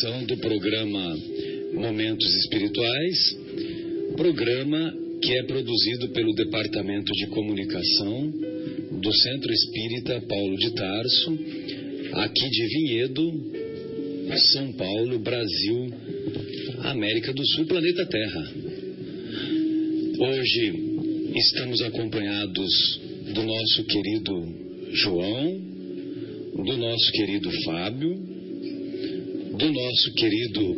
Edição do programa Momentos Espirituais, programa que é produzido pelo Departamento de Comunicação do Centro Espírita Paulo de Tarso, aqui de Vinhedo, São Paulo, Brasil, América do Sul, planeta Terra. Hoje estamos acompanhados do nosso querido João, do nosso querido Fábio, do nosso querido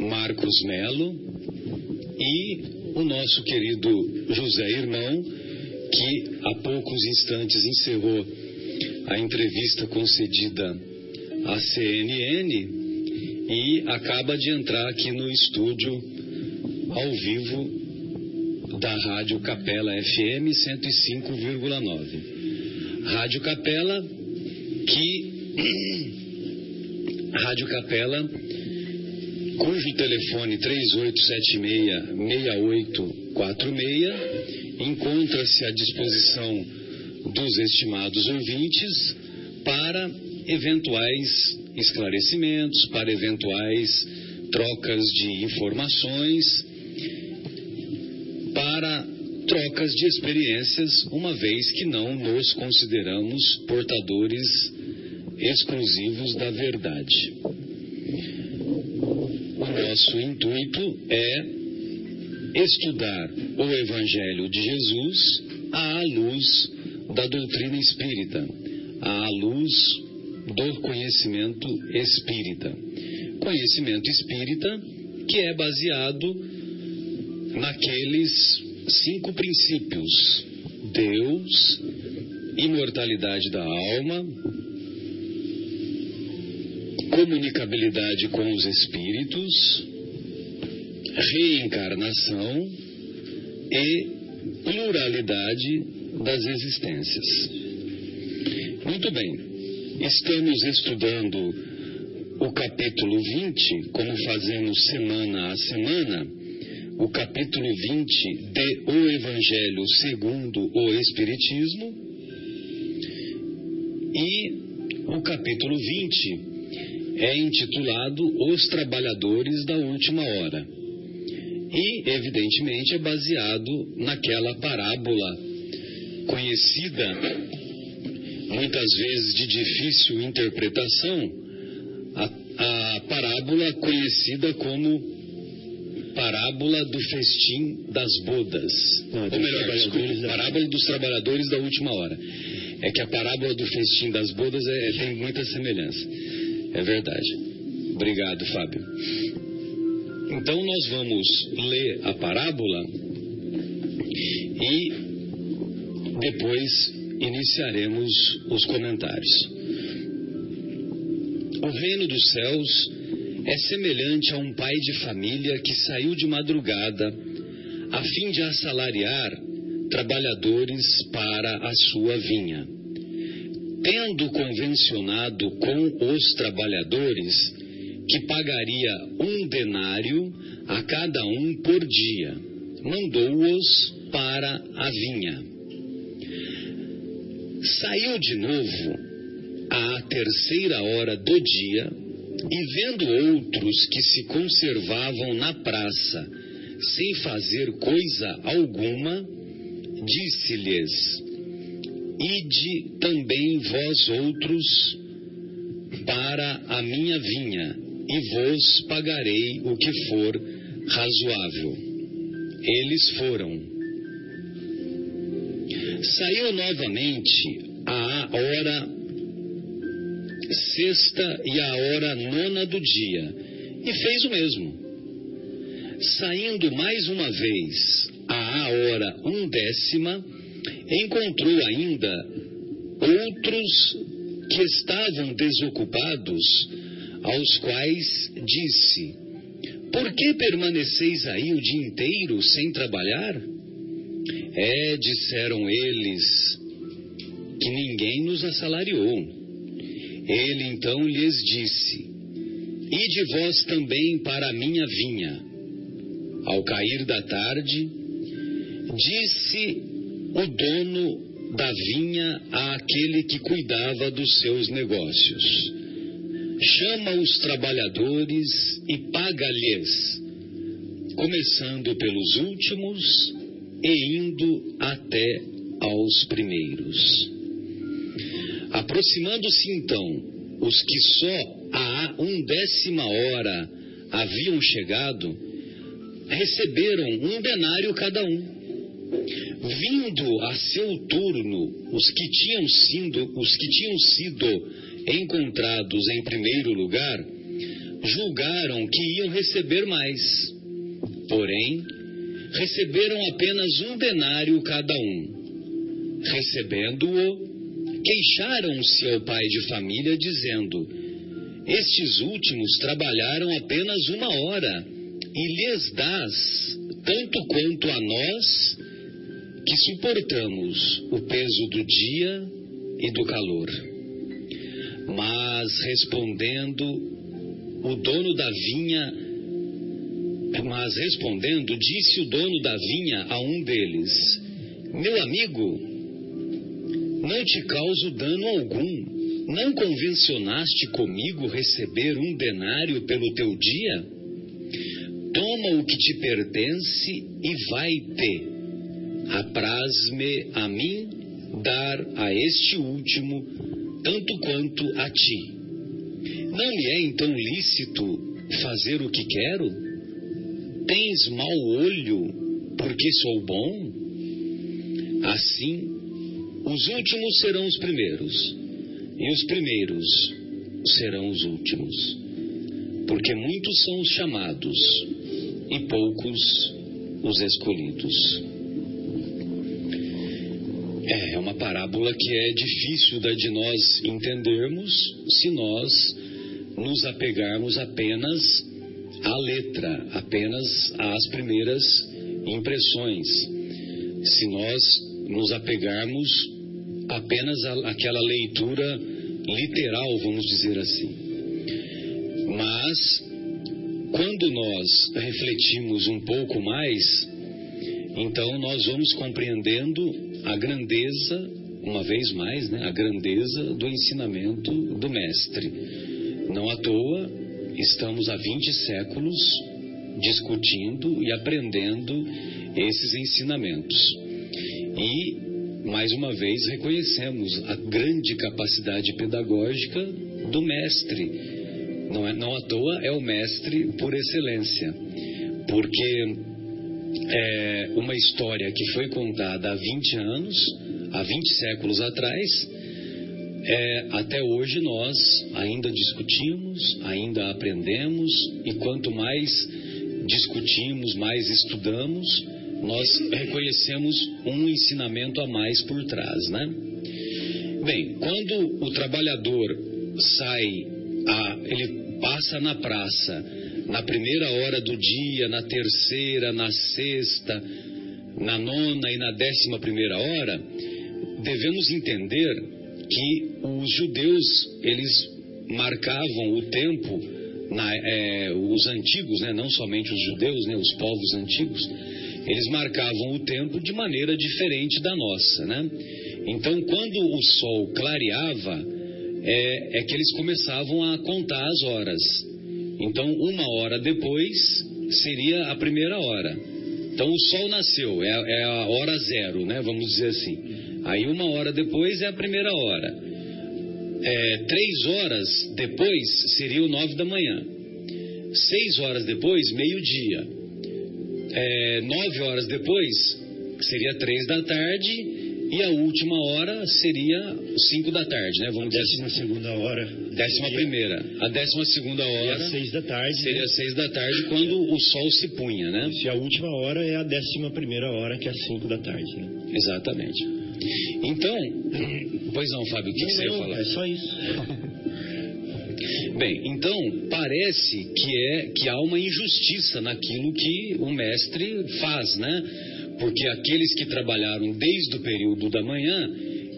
Marcos Melo e o nosso querido José Irmão, que há poucos instantes encerrou a entrevista concedida à CNN e acaba de entrar aqui no estúdio ao vivo da Rádio Capela FM 105,9. Rádio Capela que Rádio Capela, cujo telefone 3876-6846 encontra-se à disposição dos estimados ouvintes para eventuais esclarecimentos, para eventuais trocas de informações, para trocas de experiências, uma vez que não nos consideramos portadores exclusivos da verdade. O nosso intuito é estudar o Evangelho de Jesus à luz da doutrina espírita, à luz do conhecimento espírita. Conhecimento espírita que é baseado naqueles cinco princípios: Deus, imortalidade da alma, comunicabilidade com os espíritos, reencarnação e pluralidade das existências. Muito bem, estamos estudando o capítulo 20, como fazemos semana a semana, o capítulo 20 de O Evangelho segundo o Espiritismo e o capítulo 20 é intitulado Os Trabalhadores da Última Hora. E, evidentemente, é baseado naquela parábola conhecida, muitas vezes de difícil interpretação, a, a parábola conhecida como parábola do festim das bodas. Não, Ou melhor, da- parábola dos trabalhadores da última hora. É que a parábola do festim das bodas é- tem muita semelhança. É verdade. Obrigado, Fábio. Então nós vamos ler a parábola e depois iniciaremos os comentários. O reino dos céus é semelhante a um pai de família que saiu de madrugada a fim de assalariar trabalhadores para a sua vinha. Tendo convencionado com os trabalhadores que pagaria um denário a cada um por dia, mandou-os para a vinha. Saiu de novo à terceira hora do dia e, vendo outros que se conservavam na praça sem fazer coisa alguma, disse-lhes: Ide também vós outros para a minha vinha, e vos pagarei o que for razoável. Eles foram. Saiu novamente a hora sexta e a hora nona do dia, e fez o mesmo. Saindo mais uma vez à hora undécima, encontrou ainda outros que estavam desocupados, aos quais disse: Por que permaneceis aí o dia inteiro sem trabalhar? É, disseram eles, que ninguém nos assalariou. Ele então lhes disse: Ide vós também para a minha vinha. Ao cair da tarde, disse o dono da vinha àquele que cuidava dos seus negócios: Chama os trabalhadores e paga-lhes, começando pelos últimos e indo até aos primeiros. Aproximando-se então os que só a undécima hora haviam chegado, receberam um denário cada um. Vindo a seu turno, os que tinham sido, os que tinham sido encontrados em primeiro lugar, julgaram que iam receber mais. Porém, receberam apenas um denário cada um. Recebendo-o, queixaram-se ao pai de família, dizendo: Estes últimos trabalharam apenas uma hora e lhes dás, tanto quanto a nós, que suportamos o peso do dia e do calor. Mas respondendo, o dono da vinha, mas respondendo, disse o dono da vinha a um deles: Meu amigo, não te causo dano algum. Não convencionaste comigo receber um denário pelo teu dia? toma o que te pertence e vai-te. Apraz-me a mim dar a este último tanto quanto a ti. Não me é então lícito fazer o que quero? Tens mau olho porque sou bom? Assim, os últimos serão os primeiros, e os primeiros serão os últimos. Porque muitos são os chamados, e poucos os escolhidos. É, é uma parábola que é difícil de nós entendermos se nós nos apegarmos apenas à letra, apenas às primeiras impressões. Se nós nos apegarmos apenas àquela leitura literal, vamos dizer assim. Mas quando nós refletimos um pouco mais, então nós vamos compreendendo a grandeza, uma vez mais, né, a grandeza do ensinamento do Mestre. Não à toa, estamos há 20 séculos discutindo e aprendendo esses ensinamentos. E, mais uma vez, reconhecemos a grande capacidade pedagógica do Mestre não, é, não à toa é o mestre por excelência, porque é uma história que foi contada há 20 anos, há 20 séculos atrás, é, até hoje nós ainda discutimos, ainda aprendemos, e quanto mais discutimos, mais estudamos, nós reconhecemos um ensinamento a mais por trás, né? Bem, quando o trabalhador sai, a, ele passa na praça, na primeira hora do dia, na terceira, na sexta, na nona e na décima primeira hora, devemos entender que os judeus, eles marcavam o tempo, na, é, os antigos, né, não somente os judeus, né, os povos antigos, eles marcavam o tempo de maneira diferente da nossa, né? Então, quando o sol clareava, é, é que eles começavam a contar as horas. Então, uma hora depois seria a primeira hora. Então, o sol nasceu, é, é a hora zero, né? Vamos dizer assim. Aí, uma hora depois é a primeira hora. É, três horas depois seria o nove da manhã. Seis horas depois, meio-dia. É, nove horas depois seria três da tarde e a última hora seria 5 da tarde, né? Vamos a décima dizer. segunda hora. Décima primeira. A décima segunda hora. Seria seis da tarde. Seria né? seis da tarde quando o sol se punha, né? E a última hora é a décima primeira hora, que é às 5 da tarde, né? Exatamente. Então, pois não, Fábio, o que, não, que você não, ia falar? É só isso. Bem, então parece que é que há uma injustiça naquilo que o mestre faz, né? Porque aqueles que trabalharam desde o período da manhã,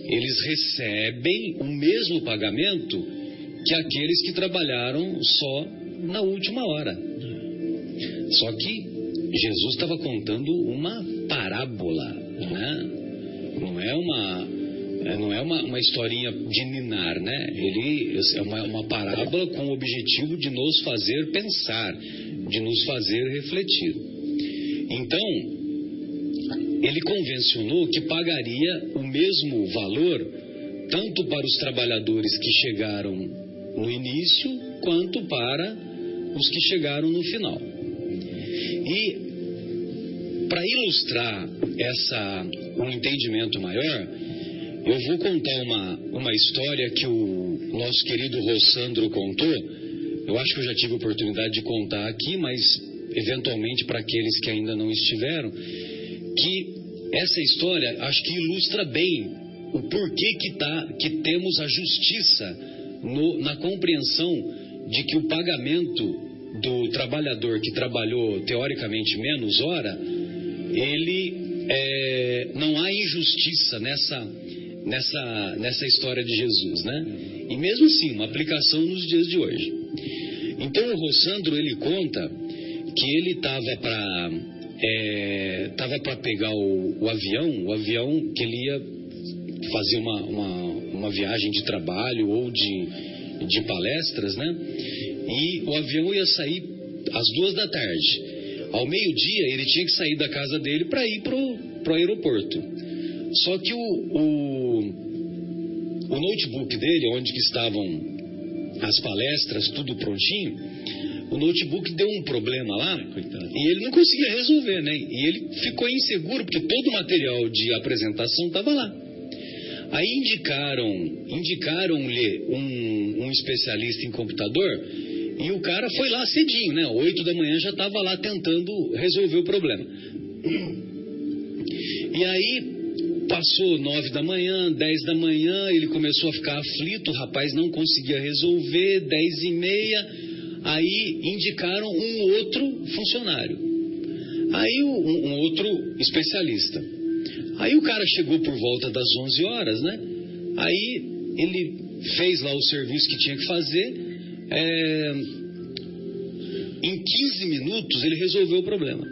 eles recebem o mesmo pagamento que aqueles que trabalharam só na última hora. Só que Jesus estava contando uma parábola, né? Não é uma é, não é uma, uma historinha de ninar, né? Ele é uma, uma parábola com o objetivo de nos fazer pensar, de nos fazer refletir. Então, ele convencionou que pagaria o mesmo valor tanto para os trabalhadores que chegaram no início quanto para os que chegaram no final. E para ilustrar essa um entendimento maior, eu vou contar uma, uma história que o nosso querido Rossandro contou. Eu acho que eu já tive oportunidade de contar aqui, mas eventualmente para aqueles que ainda não estiveram, que essa história acho que ilustra bem o porquê que, tá, que temos a justiça no, na compreensão de que o pagamento do trabalhador que trabalhou teoricamente menos hora, ele é, não há injustiça nessa, nessa, nessa história de Jesus, né? E mesmo assim, uma aplicação nos dias de hoje. Então o Rossandro ele conta que ele estava para estava é, para pegar o, o, avião, o avião que ele ia fazer uma, uma, uma viagem de trabalho ou de, de palestras, né? E o avião ia sair às duas da tarde. Ao meio-dia ele tinha que sair da casa dele para ir pro, pro aeroporto. Só que o, o, o notebook dele, onde que estavam as palestras, tudo prontinho, o notebook deu um problema lá Coitado. e ele não conseguia resolver, né? E ele ficou inseguro porque todo o material de apresentação estava lá. Aí indicaram, indicaram-lhe um, um especialista em computador e o cara foi lá cedinho, né? Oito da manhã já estava lá tentando resolver o problema. E aí passou nove da manhã, dez da manhã, ele começou a ficar aflito, o rapaz não conseguia resolver, dez e meia, Aí indicaram um outro funcionário. Aí um, um outro especialista. Aí o cara chegou por volta das 11 horas, né? Aí ele fez lá o serviço que tinha que fazer. É... Em 15 minutos ele resolveu o problema.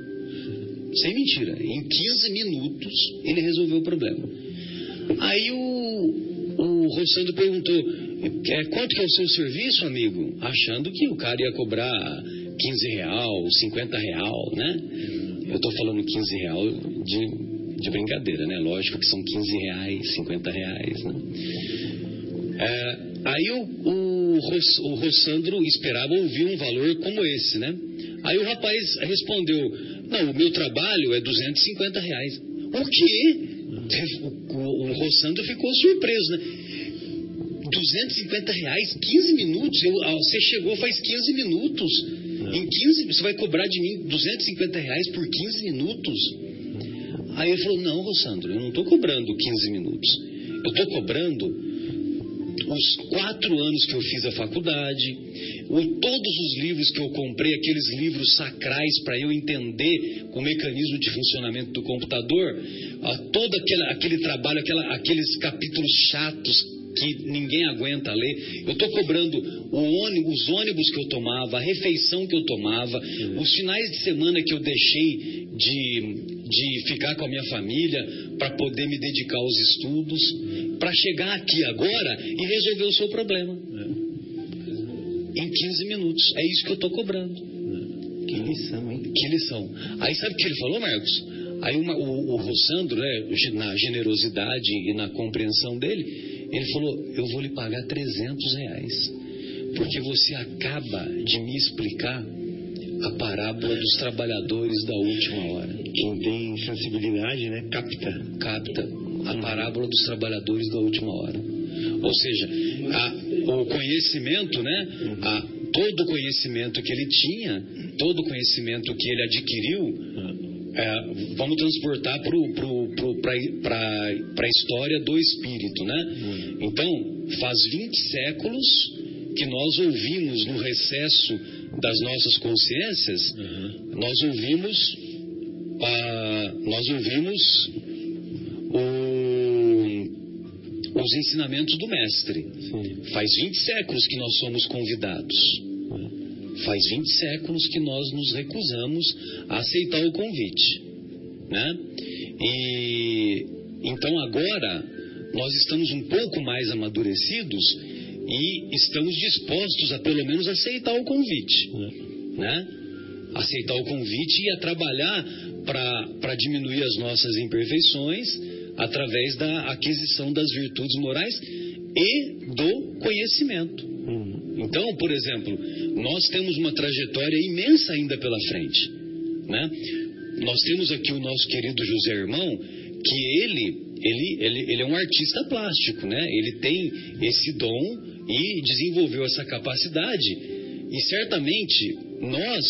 Sem mentira. Em 15 minutos ele resolveu o problema. Aí o, o Rossando perguntou: é, quanto que é o seu serviço, amigo? Achando que o cara ia cobrar 15 real, 50 real, né? Eu estou falando 15 real de, de brincadeira, né? Lógico que são 15 reais, 50 reais, né? É, aí o, o, o Rossandro esperava ouvir um valor como esse, né? Aí o rapaz respondeu, não, o meu trabalho é 250 reais. O quê? O, o, Rossandro ficou surpreso, né? 250 reais, 15 minutos. Eu, ah, você chegou faz 15 minutos. Não. Em 15, você vai cobrar de mim 250 reais por 15 minutos? Aí ele falou: Não, Rossandro, eu não estou cobrando 15 minutos. Eu estou cobrando os quatro anos que eu fiz a faculdade, o, todos os livros que eu comprei, aqueles livros sacrais para eu entender o mecanismo de funcionamento do computador, a, todo aquele, aquele trabalho, aquela, aqueles capítulos chatos que ninguém aguenta ler. Eu estou cobrando ônibus, os ônibus que eu tomava, a refeição que eu tomava, os finais de semana que eu deixei de, de ficar com a minha família, para poder me dedicar aos estudos, para chegar aqui agora e resolver o seu problema. Em 15 minutos. É isso que eu estou cobrando. Que lição, hein? Que lição. Aí sabe o que ele falou, Marcos? Aí uma, o, o Rossandro, né, na generosidade e na compreensão dele, ele falou: Eu vou lhe pagar 300 reais, porque você acaba de me explicar a parábola dos trabalhadores da última hora. Quem tem sensibilidade, né? Capta. Capta a parábola dos trabalhadores da última hora. Ou seja, a, o conhecimento, né? A, todo o conhecimento que ele tinha, todo o conhecimento que ele adquiriu, é, vamos transportar para a história do Espírito, né? Então, faz 20 séculos que nós ouvimos no recesso das nossas consciências, nós ouvimos, nós ouvimos o, os ensinamentos do Mestre. Sim. Faz 20 séculos que nós somos convidados. Faz 20 séculos que nós nos recusamos a aceitar o convite. Né? E então agora nós estamos um pouco mais amadurecidos e estamos dispostos a pelo menos aceitar o convite. Né? Aceitar o convite e a trabalhar para diminuir as nossas imperfeições através da aquisição das virtudes morais e do conhecimento. Então, por exemplo, nós temos uma trajetória imensa ainda pela frente. Né? Nós temos aqui o nosso querido José Irmão, que ele, ele, ele, ele é um artista plástico, né? ele tem esse dom e desenvolveu essa capacidade. E certamente nós,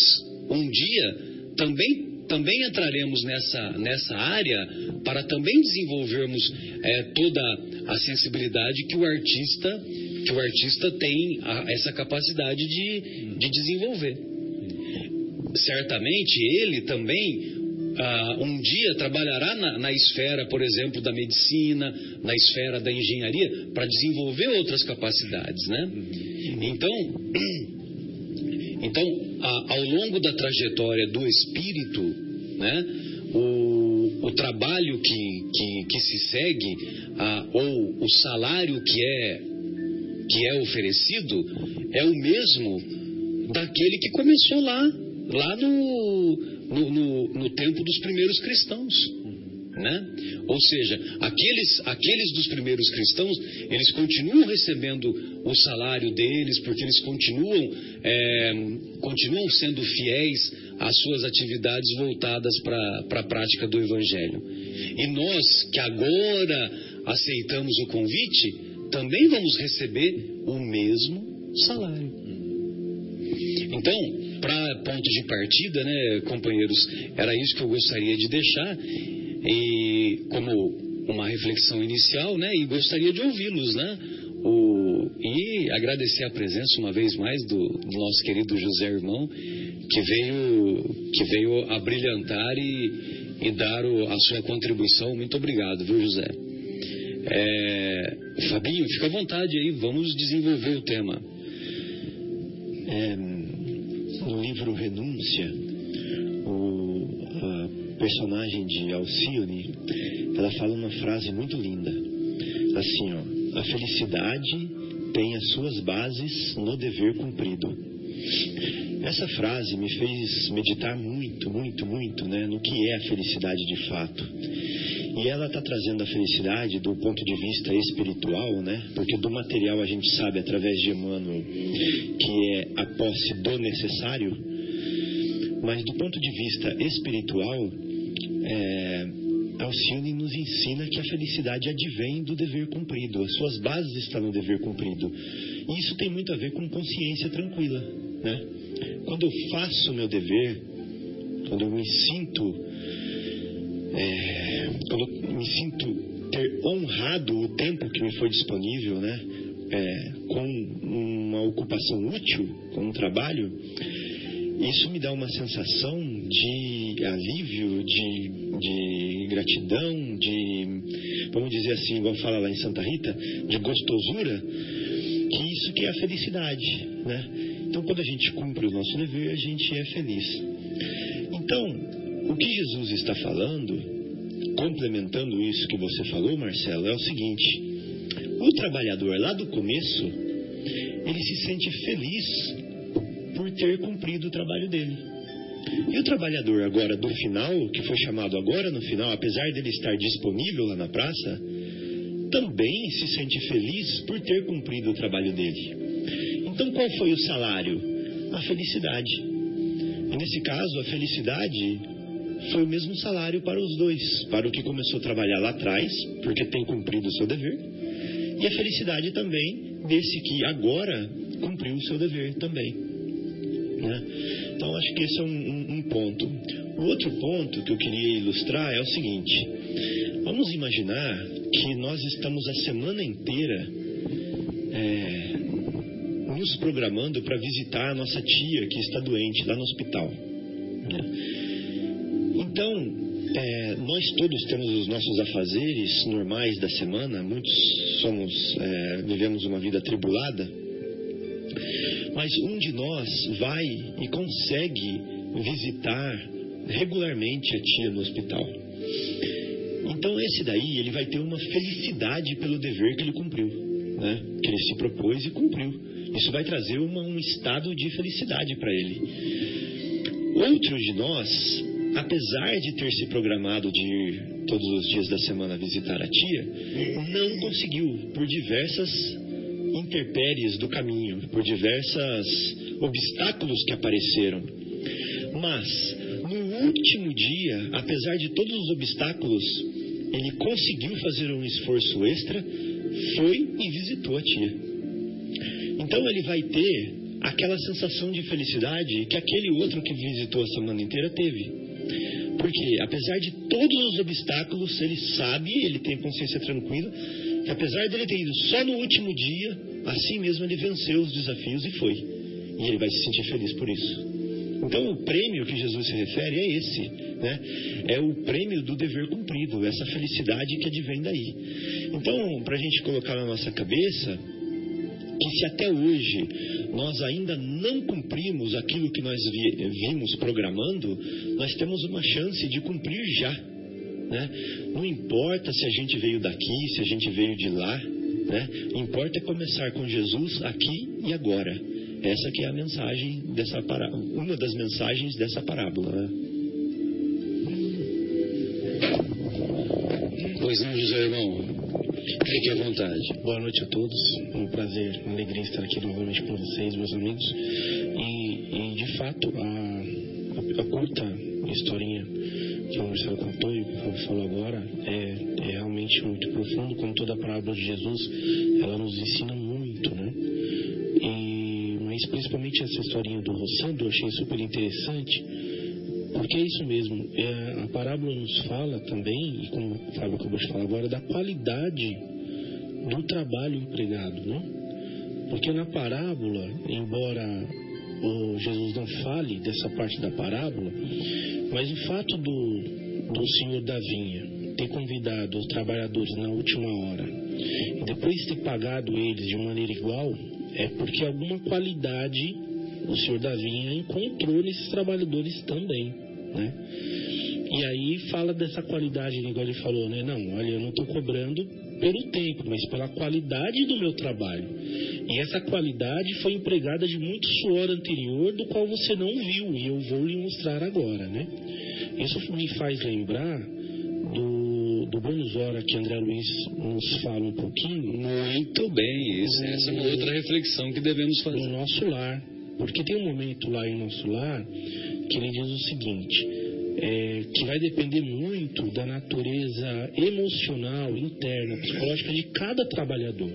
um dia, também, também entraremos nessa, nessa área para também desenvolvermos é, toda a sensibilidade que o artista, que o artista tem a, essa capacidade de, de desenvolver. Certamente ele também Uh, um dia trabalhará na, na, esfera, por exemplo, da medicina, na esfera da engenharia, para desenvolver outras capacidades, né? Então, então a, ao longo da trajetória do espírito, né, o, o trabalho que, que, que se segue, uh, ou o salário que é, que é oferecido, é o mesmo daquele que começou lá, lá no no, no, no tempo dos primeiros cristãos. Né? Ou seja, aqueles, aqueles dos primeiros cristãos, eles continuam recebendo o salário deles, porque eles continuam, é, continuam sendo fiéis às suas atividades voltadas para a prática do Evangelho. E nós, que agora aceitamos o convite, também vamos receber o mesmo salário. Então, para ponto de partida, né, companheiros, era isso que eu gostaria de deixar e como uma reflexão inicial, né, e gostaria de ouvi-los, né, o, e agradecer a presença uma vez mais do, do, nosso querido José Irmão, que veio, que veio a brilhantar e, e dar o, a sua contribuição. Muito obrigado, viu, José? É, Fabinho, fica à vontade aí, vamos desenvolver o tema. É, no livro Renúncia, o, a personagem de Alcione, ela fala uma frase muito linda. Assim, ó, a felicidade tem as suas bases no dever cumprido. Essa frase me fez meditar muito, muito, muito né, no que é a felicidade de fato. E ela está trazendo a felicidade do ponto de vista espiritual, né? Porque do material a gente sabe através de Emmanuel que é a posse do necessário, mas do ponto de vista espiritual, é, Alcione nos ensina que a felicidade advém do dever cumprido, as suas bases estão no dever cumprido. E isso tem muito a ver com consciência tranquila, né? Quando eu faço o meu dever, quando eu me sinto é, quando eu me sinto ter honrado o tempo que me foi disponível, né, é, com uma ocupação útil, com um trabalho, isso me dá uma sensação de alívio, de, de gratidão, de, vamos dizer assim, igual fala lá em Santa Rita, de gostosura, que isso que é a felicidade, né? Então, quando a gente cumpre o nosso dever, a gente é feliz. Então, o que Jesus está falando, complementando isso que você falou, Marcelo, é o seguinte: o trabalhador lá do começo, ele se sente feliz por ter cumprido o trabalho dele. E o trabalhador agora do final, que foi chamado agora no final, apesar dele estar disponível lá na praça, também se sente feliz por ter cumprido o trabalho dele. Então qual foi o salário? A felicidade. E nesse caso, a felicidade foi o mesmo salário para os dois, para o que começou a trabalhar lá atrás, porque tem cumprido o seu dever, e a felicidade também desse que agora cumpriu o seu dever também. Né? Então acho que esse é um, um, um ponto. O outro ponto que eu queria ilustrar é o seguinte: vamos imaginar que nós estamos a semana inteira é, nos programando para visitar a nossa tia que está doente lá no hospital. Né? Então, é, nós todos temos os nossos afazeres normais da semana, muitos somos, é, vivemos uma vida atribulada, mas um de nós vai e consegue visitar regularmente a tia no hospital. Então esse daí, ele vai ter uma felicidade pelo dever que ele cumpriu, né? Que ele se propôs e cumpriu. Isso vai trazer uma, um estado de felicidade para ele. Outros de nós, apesar de ter se programado de ir todos os dias da semana visitar a tia, não conseguiu por diversas intempéries do caminho, por diversos obstáculos que apareceram. Mas no último dia, apesar de todos os obstáculos, ele conseguiu fazer um esforço extra, foi e visitou a tia. Então ele vai ter aquela sensação de felicidade que aquele outro que visitou a semana inteira teve. Porque, apesar de todos os obstáculos, ele sabe, ele tem consciência tranquila, que apesar dele ter ido só no último dia, assim mesmo ele venceu os desafios e foi. E ele vai se sentir feliz por isso. Então, o prêmio que Jesus se refere é esse, né? É o prêmio do dever cumprido, essa felicidade que advém daí. Então, para a gente colocar na nossa cabeça, que se até hoje nós ainda não cumprimos aquilo que nós vimos programando, nós temos uma chance de cumprir já. Né? Não importa se a gente veio daqui, se a gente veio de lá, né? importa é começar com Jesus aqui e agora. Essa que é a mensagem dessa parábola, uma das mensagens dessa parábola. Né? Pois não, José Irmão. Fique à vontade. Boa noite a todos. É um prazer, uma alegria estar aqui novamente com vocês, meus amigos. E, e de fato, a, a, a, curta historinha que o Marcelo contou e o Fábio falou agora é, é realmente muito profundo, como toda a parábola de Jesus, ela nos ensina muito, né? E, mas principalmente essa historinha do roçando eu achei super interessante porque é isso mesmo, é, a parábola nos fala também, e como o Fábio acabou de falar agora, da qualidade do trabalho empregado, né? Porque na parábola, embora o Jesus não fale dessa parte da parábola, mas o fato do, do senhor da vinha ter convidado os trabalhadores na última hora e depois ter pagado eles de maneira igual, é porque alguma qualidade o senhor da vinha encontrou nesses trabalhadores também né? E aí fala dessa qualidade, igual ele falou, né? Não, olha, eu não estou cobrando pelo tempo, mas pela qualidade do meu trabalho. E essa qualidade foi empregada de muito suor anterior, do qual você não viu, e eu vou lhe mostrar agora, né? Isso me faz lembrar do, do Buenos Hora que André Luiz nos fala um pouquinho. Muito bem, isso, no, essa é uma outra reflexão que devemos fazer. No nosso lar. Porque tem um momento lá em nosso lar que ele diz o seguinte, é, que vai depender muito da natureza emocional, interna, psicológica de cada trabalhador.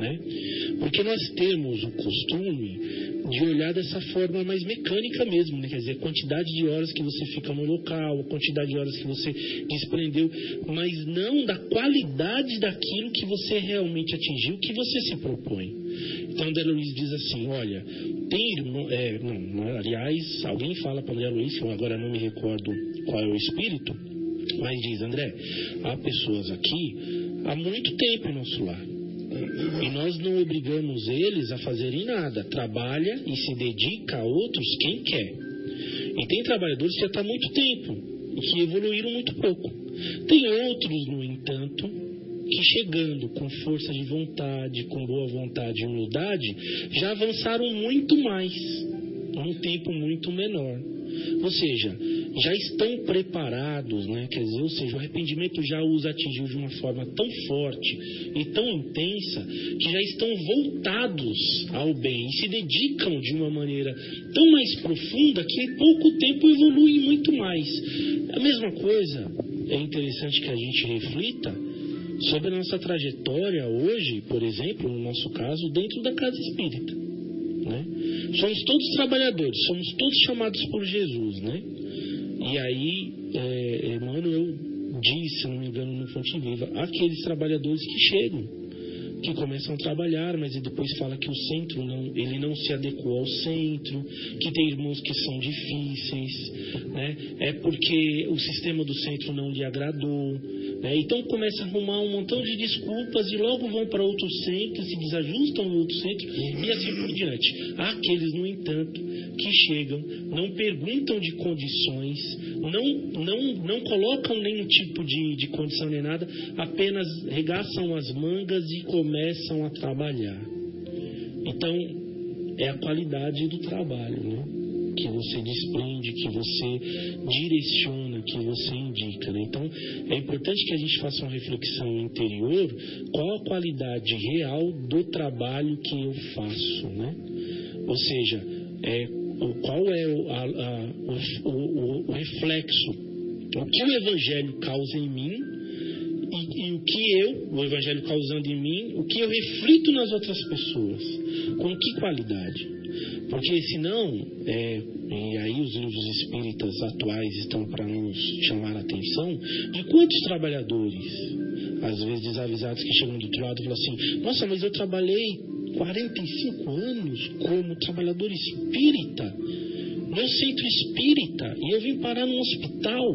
Né? Porque nós temos o costume de olhar dessa forma mais mecânica mesmo, né? quer dizer, quantidade de horas que você fica no local, a quantidade de horas que você desprendeu, mas não da qualidade daquilo que você realmente atingiu, que você se propõe. Então, André Luiz diz assim: olha, tem é, não, não, aliás, alguém fala para André Luiz, eu agora não me recordo qual é o espírito, mas diz: André, há pessoas aqui há muito tempo em nosso lar. E nós não obrigamos eles a fazerem nada. Trabalha e se dedica a outros quem quer. E tem trabalhadores que já estão há muito tempo que evoluíram muito pouco. Tem outros, no entanto, que chegando com força de vontade, com boa vontade e humildade, já avançaram muito mais, num tempo muito menor. Ou seja, já estão preparados, né? Quer dizer, ou seja, o arrependimento já os atingiu de uma forma tão forte e tão intensa que já estão voltados ao bem e se dedicam de uma maneira tão mais profunda que em pouco tempo evoluem muito mais. A mesma coisa é interessante que a gente reflita sobre a nossa trajetória hoje, por exemplo, no nosso caso, dentro da casa espírita. Né? Somos todos trabalhadores, somos todos chamados por Jesus, né? E aí, é, Emmanuel diz, se não me engano, no Fonte Viva, aqueles trabalhadores que chegam, que começam a trabalhar, mas depois fala que o centro não, ele não se adequou ao centro, que tem irmãos que são difíceis, né? É porque o sistema do centro não lhe agradou, né? Então começa a arrumar um montão de desculpas e logo vão para outros centros, se desajustam em outro centro e assim por diante. Há aqueles, no entanto, que chegam, não perguntam de condições, não, não, não colocam nenhum tipo de, de condição nem nada, apenas regaçam as mangas e começam a trabalhar. Então, é a qualidade do trabalho, né? que você desprende, que você direciona, que você indica. Né? Então, é importante que a gente faça uma reflexão interior, qual a qualidade real do trabalho que eu faço. Né? Ou seja, é, qual é o, a, a, o, o, o reflexo, o que o Evangelho causa em mim e, o que eu, o Evangelho causando em mim, o que eu reflito nas outras pessoas. Com que qualidade? Porque senão, é, e aí os livros espíritas atuais estão para nos chamar a atenção, de quantos trabalhadores, às vezes desavisados, que chegam do outro lado e falam assim, nossa, mas eu trabalhei 45 anos como trabalhador espírita, no centro espírita, e eu vim parar num hospital.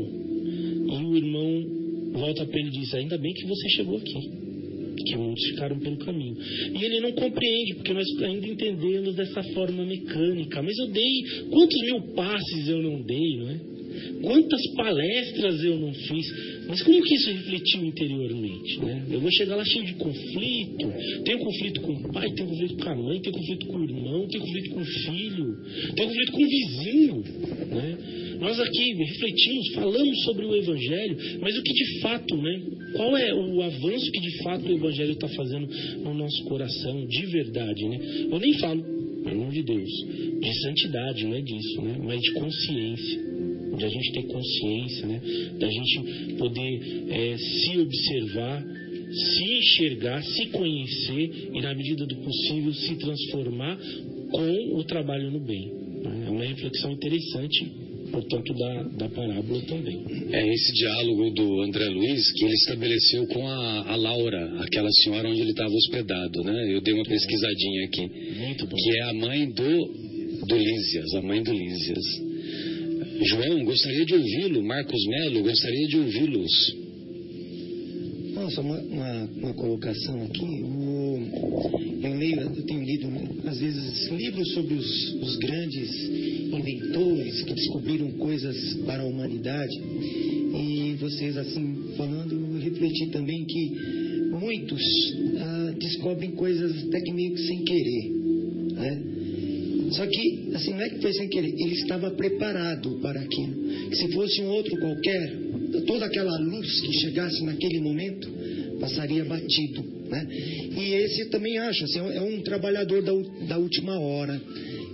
E o irmão volta para ele e diz, ainda bem que você chegou aqui que muitos ficaram pelo caminho. E ele não compreende, porque nós ainda entendemos dessa forma mecânica. Mas eu dei, quantos mil passes eu não dei, não é? Quantas palestras eu não fiz? Mas como que isso refletiu interiormente? Né? Eu vou chegar lá cheio de conflito. Tenho conflito com o pai, tenho conflito com a mãe, tenho conflito com o irmão, tenho conflito com o filho, tenho conflito com o vizinho. Né? Nós aqui refletimos, falamos sobre o Evangelho, mas o que de fato, né? Qual é o avanço que de fato o Evangelho está fazendo no nosso coração, de verdade, né? Eu nem falo, pelo amor de Deus, de santidade, não é disso, né? Mas de consciência de a gente ter consciência, né? da gente poder é, se observar, se enxergar, se conhecer e, na medida do possível, se transformar com o trabalho no bem. É uma reflexão interessante portanto, da, da parábola também. É esse diálogo do André Luiz que ele estabeleceu com a, a Laura, aquela senhora onde ele estava hospedado, né? Eu dei uma pesquisadinha aqui. Muito bom. Que é a mãe do, do Lísias, a mãe do Lísias. João, gostaria de ouvi-lo. Marcos Melo, gostaria de ouvi-los. Nossa, uma, uma, uma, colocação aqui. O, eu leio, eu tenho lido às vezes livros sobre os, os grandes inventores que descobriram coisas para a humanidade. E vocês assim falando, eu refleti também que muitos ah, descobrem coisas até que meio que sem querer, né? Só que, assim, não é que foi sem querer, ele estava preparado para aquilo. Se fosse um outro qualquer, toda aquela luz que chegasse naquele momento passaria batido. Né? E esse também acho, assim, é um trabalhador da, da última hora,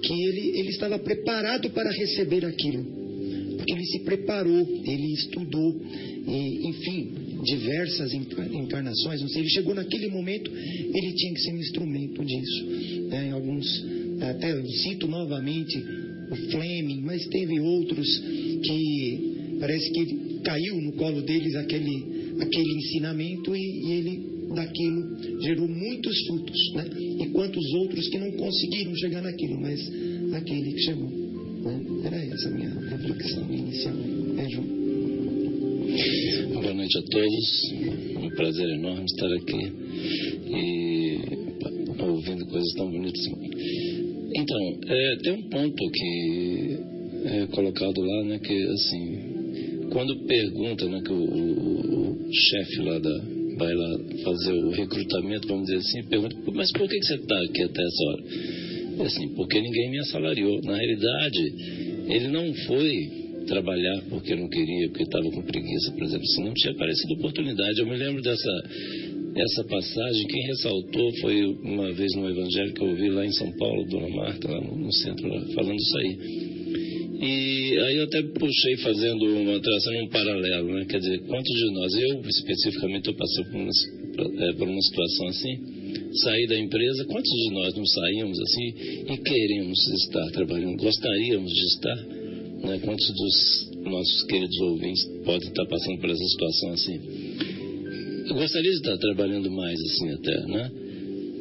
que ele, ele estava preparado para receber aquilo. Porque ele se preparou, ele estudou, e, enfim, diversas encarnações, não sei, ele chegou naquele momento, ele tinha que ser um instrumento disso. Né? Em alguns até eu cito novamente o Fleming, mas teve outros que parece que caiu no colo deles aquele, aquele ensinamento e, e ele daquilo gerou muitos frutos, né? E quantos outros que não conseguiram chegar naquilo, mas aquele que chegou. Né? Era essa a minha reflexão inicial. É, João? Boa noite a todos. Um prazer enorme estar aqui e ouvindo coisas tão bonitas. Então, é, tem um ponto que é colocado lá, né, que assim, quando pergunta, né, que o, o, o chefe lá da, vai lá fazer o recrutamento, vamos dizer assim, pergunta, mas por que, você está aqui até essa hora? É assim, porque ninguém me assalariou. Na realidade, ele não foi trabalhar porque não queria, porque estava com preguiça, por exemplo, se não tinha aparecido oportunidade. Eu me lembro dessa essa passagem, quem ressaltou foi uma vez no Evangelho que eu ouvi lá em São Paulo, Dona Marta, lá no centro, lá, falando isso aí. E aí eu até puxei fazendo uma traçando um paralelo, né? Quer dizer, quantos de nós, eu especificamente estou passando por uma, é, por uma situação assim, sair da empresa, quantos de nós não saímos assim e queremos estar trabalhando, gostaríamos de estar? Né? Quantos dos nossos queridos ouvintes podem estar passando por essa situação assim? Eu gostaria de estar trabalhando mais assim até, né?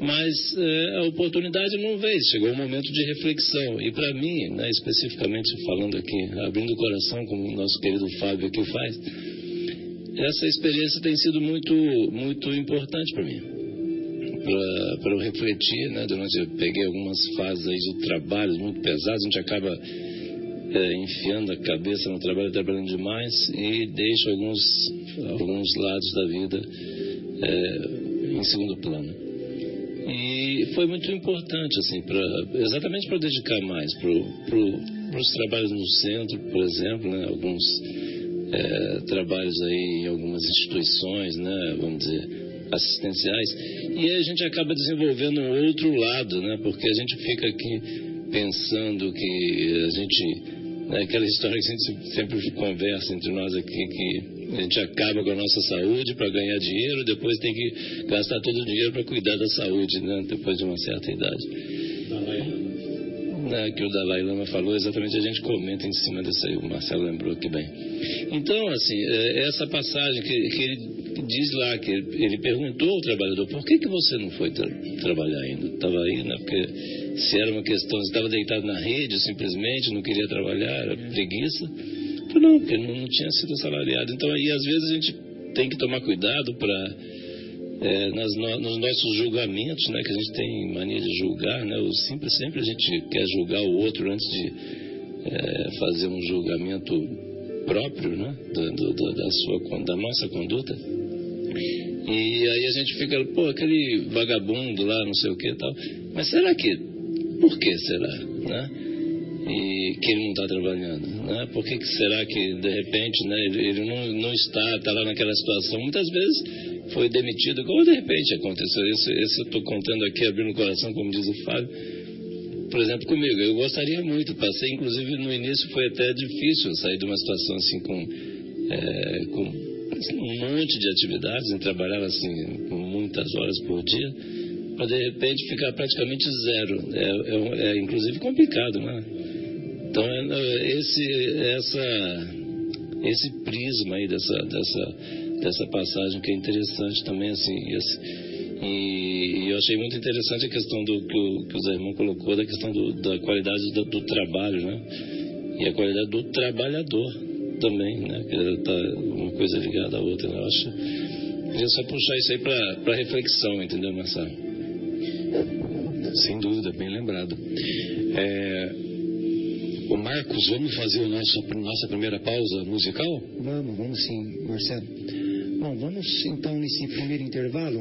Mas é, a oportunidade não veio, chegou um momento de reflexão. E para mim, né, especificamente falando aqui, abrindo o coração, como o nosso querido Fábio aqui faz, essa experiência tem sido muito, muito importante para mim. Para eu refletir, né, durante eu peguei algumas fases de trabalhos muito pesados, a gente acaba é, enfiando a cabeça no trabalho, trabalhando demais e deixa alguns, alguns lados da vida é, em segundo plano. E foi muito importante, assim, pra, exatamente para dedicar mais para os trabalhos no centro, por exemplo, né, alguns é, trabalhos aí em algumas instituições, né, vamos dizer, assistenciais, e a gente acaba desenvolvendo um outro lado, né, porque a gente fica aqui pensando que a gente né, aquela história que a gente sempre conversa entre nós aqui, que a gente acaba com a nossa saúde para ganhar dinheiro, depois tem que gastar todo o dinheiro para cuidar da saúde, né, depois de uma certa idade. Né, que o Dalai Lama falou, exatamente a gente comenta em cima disso aí, o Marcelo lembrou aqui bem. Então, assim, é, essa passagem que, que ele diz lá, que ele, ele, perguntou ao trabalhador, por que, que você não foi tra trabalhar ainda? Estava aí, né, porque se era uma questão, estava deitado na rede simplesmente, não queria trabalhar, era preguiça. Falei, não, porque não, não tinha sido assalariado. Então aí às vezes a gente tem que tomar cuidado para é, nas, no, nos nossos julgamentos, né, que a gente tem mania de julgar, né, o sempre a gente quer julgar o outro antes de é, fazer um julgamento próprio, né, do, do, da, sua, da nossa conduta. E aí a gente fica, pô, aquele vagabundo lá, não sei o que tal. Mas será que por que será? Né? E que ele não está trabalhando. Né? Por que, que será que, de repente, né, ele, ele não, não está, está lá naquela situação? Muitas vezes foi demitido, como de repente aconteceu. Isso, isso eu estou contando aqui, abrindo o coração, como diz o Fábio. Por exemplo, comigo, eu gostaria muito, passei, inclusive no início foi até difícil sair de uma situação assim com, é, com um monte de atividades, em trabalhar assim muitas horas por dia para de repente ficar praticamente zero. É, é, é inclusive complicado, né? Então, esse, essa, esse prisma aí dessa, dessa, dessa passagem que é interessante também, assim, esse, e, eu achei muito interessante a questão do que o, que o Zé Irmão colocou, da questão do, da qualidade do, do, trabalho, né? E a qualidade do trabalhador também, né? Que tá uma coisa ligada à outra, né? Eu acho. Queria só puxar isso aí para reflexão, entendeu, Marcelo? Sem dúvida, bem lembrado. É, o Marcos, vamos fazer a nossa, nossa primeira pausa musical? Vamos, vamos sim, Marcelo. Bom, vamos então nesse primeiro intervalo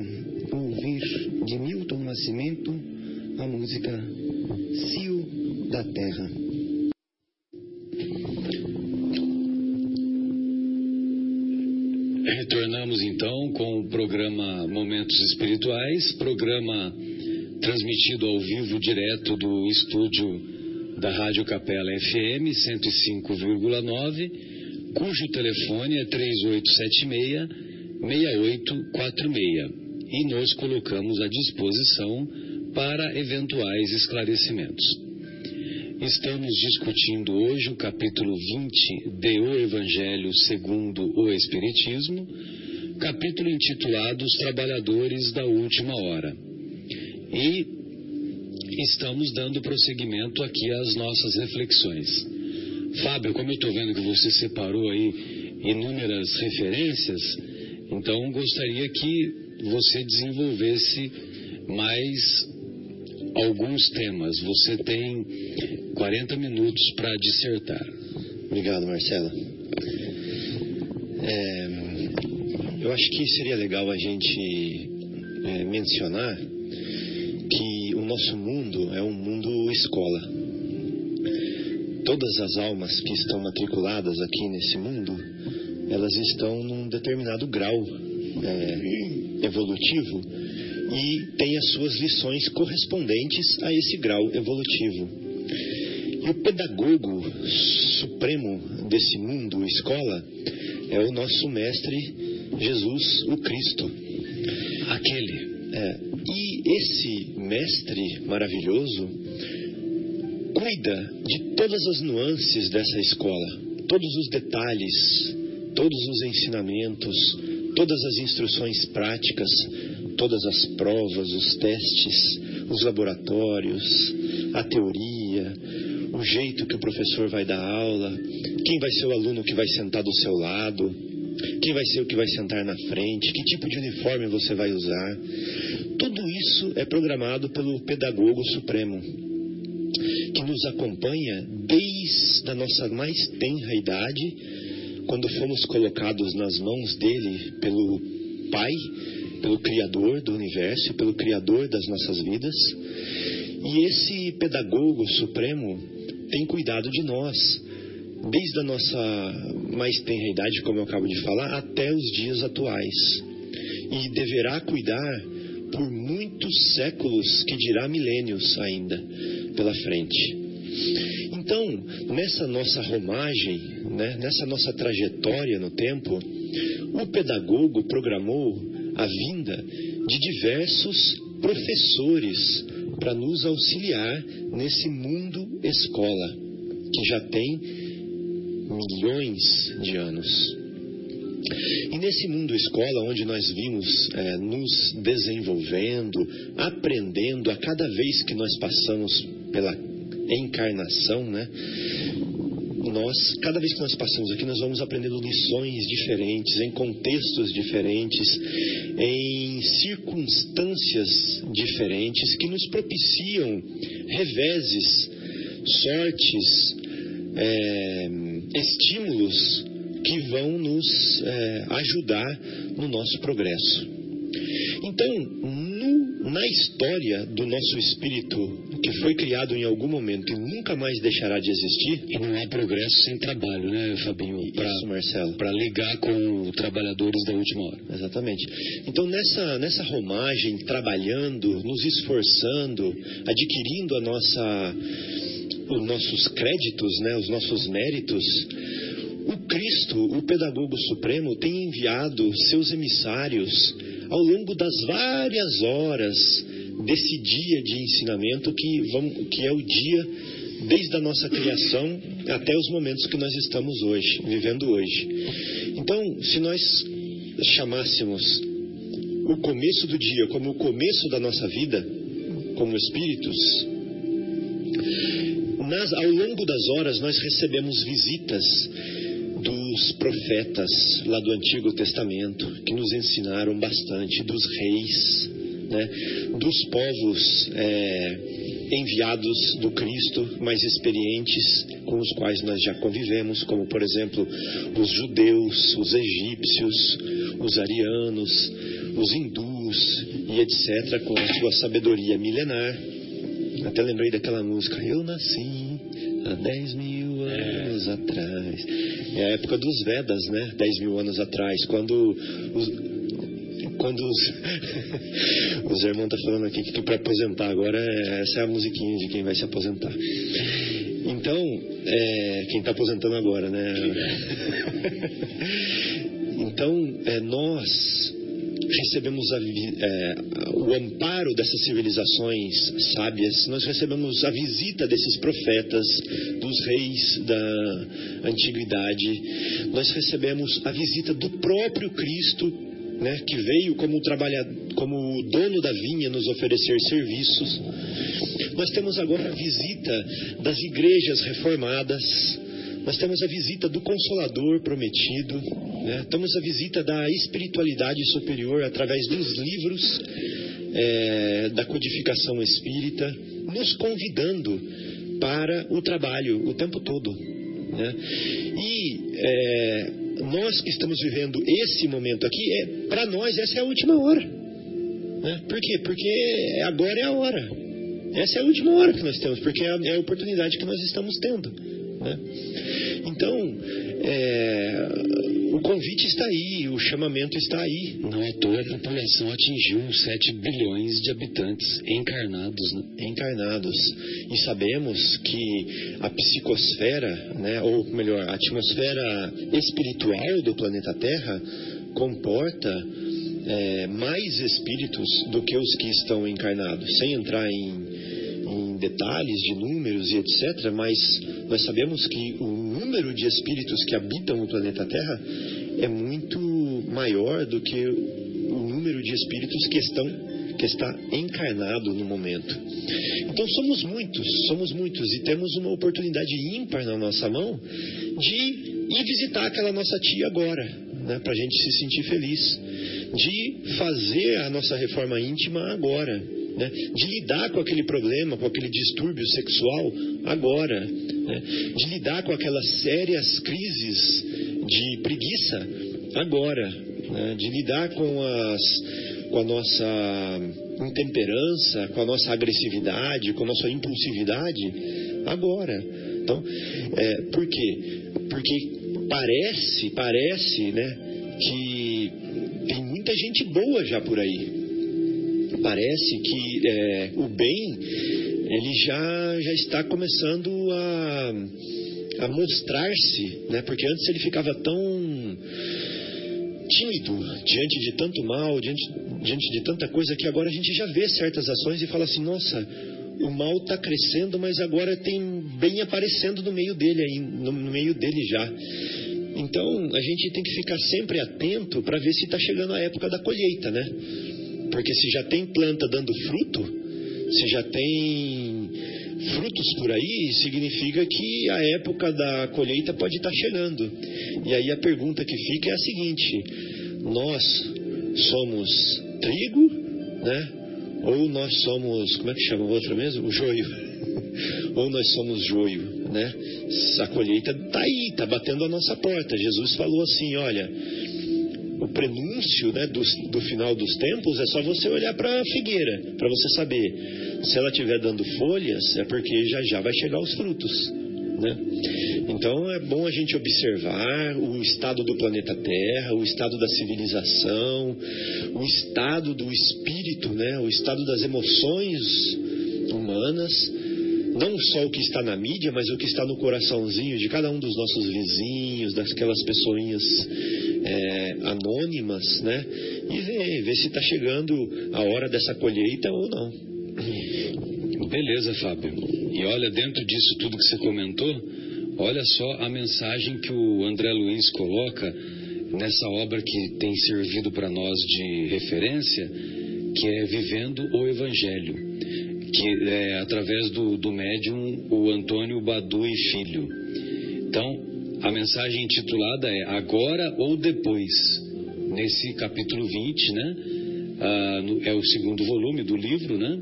ouvir de Milton Nascimento a música Cio da Terra. Retornamos então com o programa Momentos Espirituais, programa transmitido ao vivo direto do estúdio da Rádio Capela FM 105,9, cujo telefone é 3876 6846 e nos colocamos à disposição para eventuais esclarecimentos. Estamos discutindo hoje o capítulo 20 de O Evangelho segundo o Espiritismo, capítulo intitulado Os Trabalhadores da Última Hora. E estamos dando prosseguimento aqui às nossas reflexões. Fábio, como eu estou vendo que você separou aí inúmeras referências, então gostaria que você desenvolvesse mais alguns temas. Você tem 40 minutos para dissertar. Obrigado, Marcela. É, eu acho que seria legal a gente é, mencionar nosso mundo é um mundo escola. Todas as almas que estão matriculadas aqui nesse mundo, elas estão num determinado grau é, evolutivo e têm as suas lições correspondentes a esse grau evolutivo. E o pedagogo supremo desse mundo, escola, é o nosso mestre Jesus, o Cristo. Aquele. É, e esse mestre maravilhoso cuida de todas as nuances dessa escola, todos os detalhes, todos os ensinamentos, todas as instruções práticas, todas as provas, os testes, os laboratórios, a teoria, o jeito que o professor vai dar aula, quem vai ser o aluno que vai sentar do seu lado, quem vai ser o que vai sentar na frente, que tipo de uniforme você vai usar. Tudo isso é programado pelo Pedagogo Supremo, que nos acompanha desde a nossa mais tenra idade, quando fomos colocados nas mãos dele pelo Pai, pelo Criador do universo, pelo Criador das nossas vidas. E esse Pedagogo Supremo tem cuidado de nós, desde a nossa mais tenra idade, como eu acabo de falar, até os dias atuais. E deverá cuidar por muitos séculos, que dirá milênios ainda pela frente. Então, nessa nossa romagem, né, nessa nossa trajetória no tempo, o pedagogo programou a vinda de diversos professores para nos auxiliar nesse mundo escola, que já tem milhões de anos. E nesse mundo escola, onde nós vimos é, nos desenvolvendo, aprendendo a cada vez que nós passamos pela encarnação, né? Nós, cada vez que nós passamos aqui, nós vamos aprendendo lições diferentes, em contextos diferentes, em circunstâncias diferentes que nos propiciam reveses, sortes, é, estímulos que vão nos é, ajudar no nosso progresso. Então, no, na história do nosso espírito, que foi criado em algum momento e nunca mais deixará de existir. E não há progresso sem trabalho, né, Fabinho? Pra, Isso, Marcelo. Para ligar com os trabalhadores da última hora. Exatamente. Então, nessa, nessa romagem, trabalhando, nos esforçando, adquirindo a nossa, os nossos créditos, né, os nossos méritos, o Cristo, o Pedagogo Supremo, tem enviado seus emissários ao longo das várias horas desse dia de ensinamento que, vamos, que é o dia desde a nossa criação até os momentos que nós estamos hoje, vivendo hoje. Então, se nós chamássemos o começo do dia como o começo da nossa vida, como espíritos, nas, ao longo das horas nós recebemos visitas dos profetas lá do Antigo Testamento, que nos ensinaram bastante, dos reis, né, dos povos é, enviados do Cristo, mais experientes, com os quais nós já convivemos, como por exemplo os judeus, os egípcios, os arianos, os hindus e etc., com a sua sabedoria milenar. Até lembrei daquela música, Eu nasci há 10 mil anos atrás. É a época dos Vedas, né? 10 mil anos atrás, quando os, quando os, os irmãos estão tá falando aqui que, que para aposentar agora, é, essa é a musiquinha de quem vai se aposentar. Então, é, quem está aposentando agora, né? então, é, nós recebemos a, é, o amparo dessas civilizações sábias, nós recebemos a visita desses profetas, dos reis da antiguidade, nós recebemos a visita do próprio Cristo, né, que veio como, como dono da vinha nos oferecer serviços. Nós temos agora a visita das igrejas reformadas, nós temos a visita do Consolador prometido, né? temos a visita da espiritualidade superior através dos livros é, da codificação espírita, nos convidando para o trabalho o tempo todo. Né? E é, nós que estamos vivendo esse momento aqui, é, para nós essa é a última hora. Né? Por quê? Porque agora é a hora. Essa é a última hora que nós temos, porque é a, é a oportunidade que nós estamos tendo. Né? Então, é, o convite está aí, o chamamento está aí. Não é toda a população atingiu 7 bilhões de habitantes encarnados. Né? Encarnados. E sabemos que a psicosfera, né, ou melhor, a atmosfera espiritual do planeta Terra comporta é, mais espíritos do que os que estão encarnados. Sem entrar em detalhes de números e etc., mas nós sabemos que o número de espíritos que habitam o planeta Terra é muito maior do que o número de espíritos que estão que está encarnado no momento. Então somos muitos, somos muitos e temos uma oportunidade ímpar na nossa mão de ir visitar aquela nossa tia agora, né, para a gente se sentir feliz, de fazer a nossa reforma íntima agora, né, de lidar com aquele problema, com aquele distúrbio sexual agora, né, de lidar com aquelas sérias crises de preguiça agora, né, de lidar com, as, com a nossa intemperança, com a nossa agressividade, com a nossa impulsividade agora. Então, é, por quê? Porque parece, parece, né, que tem muita gente boa já por aí parece que é, o bem ele já, já está começando a, a mostrar-se, né? porque antes ele ficava tão tímido diante de tanto mal, diante, diante de tanta coisa, que agora a gente já vê certas ações e fala assim: nossa, o mal está crescendo, mas agora tem bem aparecendo no meio dele aí, no, no meio dele já. Então a gente tem que ficar sempre atento para ver se está chegando a época da colheita, né? Porque se já tem planta dando fruto, se já tem frutos por aí, significa que a época da colheita pode estar chegando. E aí a pergunta que fica é a seguinte: nós somos trigo, né? Ou nós somos, como é que chama o outro mesmo? O joio. Ou nós somos joio, né? A colheita está aí, está batendo a nossa porta. Jesus falou assim: olha, o prenúncio né, do, do, final dos tempos, é só você olhar para a figueira, para você saber. Se ela estiver dando folhas, é porque já já vai chegar os frutos. Né? Então é bom a gente observar o estado do planeta Terra, o estado da civilização, o estado do espírito, né? o estado das emoções humanas não só o que está na mídia, mas o que está no coraçãozinho de cada um dos nossos vizinhos, daquelas pessoinhas é, anônimas, né? E ver, ver se está chegando a hora dessa colheita ou não. Beleza, Fábio. E olha, dentro disso tudo que você comentou, olha só a mensagem que o André Luiz coloca nessa obra que tem servido para nós de referência, que é Vivendo o Evangelho que é através do, do médium o Antônio Badu e Filho. Então, a mensagem intitulada é Agora ou Depois, nesse capítulo 20, né? Ah, no, é o segundo volume do livro, né?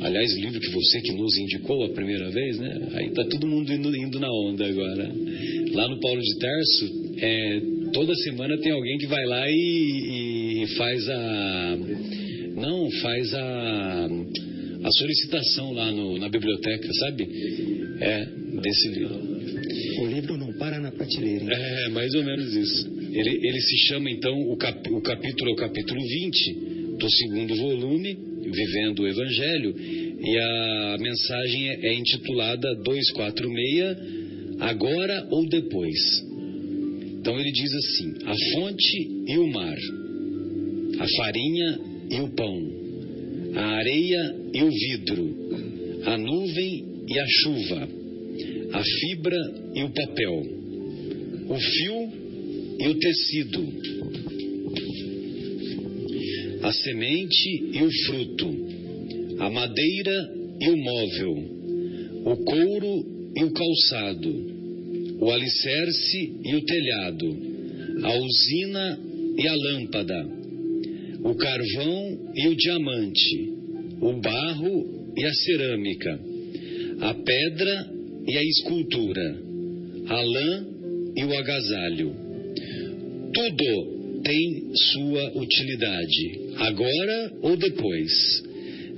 Aliás, o livro que você que nos indicou a primeira vez, né? Aí tá todo mundo indo, indo na onda agora. Lá no Paulo de Tarso, é, toda semana tem alguém que vai lá e, e faz a. Não, faz a a solicitação lá no, na biblioteca, sabe? É, desse livro. O livro Hein? É, mais ou menos isso. Ele, ele se chama, então, o, cap, o capítulo é o capítulo 20 do segundo volume, Vivendo o Evangelho, e a mensagem é, é intitulada 246, Agora ou Depois. Então ele diz assim: a fonte e o mar, a farinha e o pão, a areia e o vidro, a nuvem e a chuva, a fibra e o papel, o fio e o tecido, a semente e o fruto, a madeira e o móvel, o couro e o calçado, o alicerce e o telhado, a usina e a lâmpada. O carvão e o diamante, o barro e a cerâmica, a pedra e a escultura, a lã e o agasalho, tudo tem sua utilidade, agora ou depois.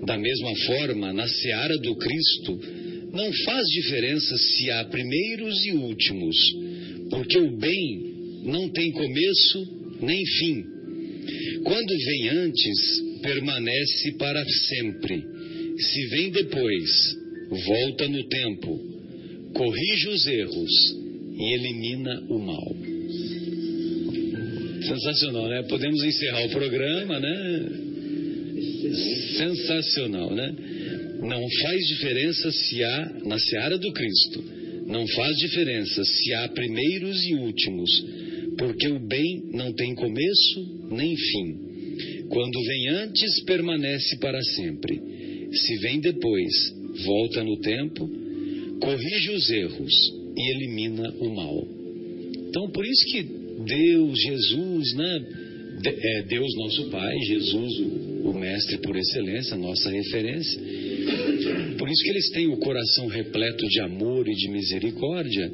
Da mesma forma, na seara do Cristo, não faz diferença se há primeiros e últimos, porque o bem não tem começo nem fim. Quando vem antes, permanece para sempre. Se vem depois, volta no tempo, corrige os erros e elimina o mal. Sensacional, né? Podemos encerrar o programa, né? Sensacional, né? Não faz diferença se há, na seara do Cristo, não faz diferença se há primeiros e últimos, porque o bem não tem começo nem fim. Quando vem antes, permanece para sempre. Se vem depois, volta no tempo, corrige os erros e elimina o mal. Então, por isso que Deus, Jesus, né? É Deus nosso Pai, Jesus, o, o Mestre por excelência, nossa referência. Por isso que eles têm o coração repleto de amor e de misericórdia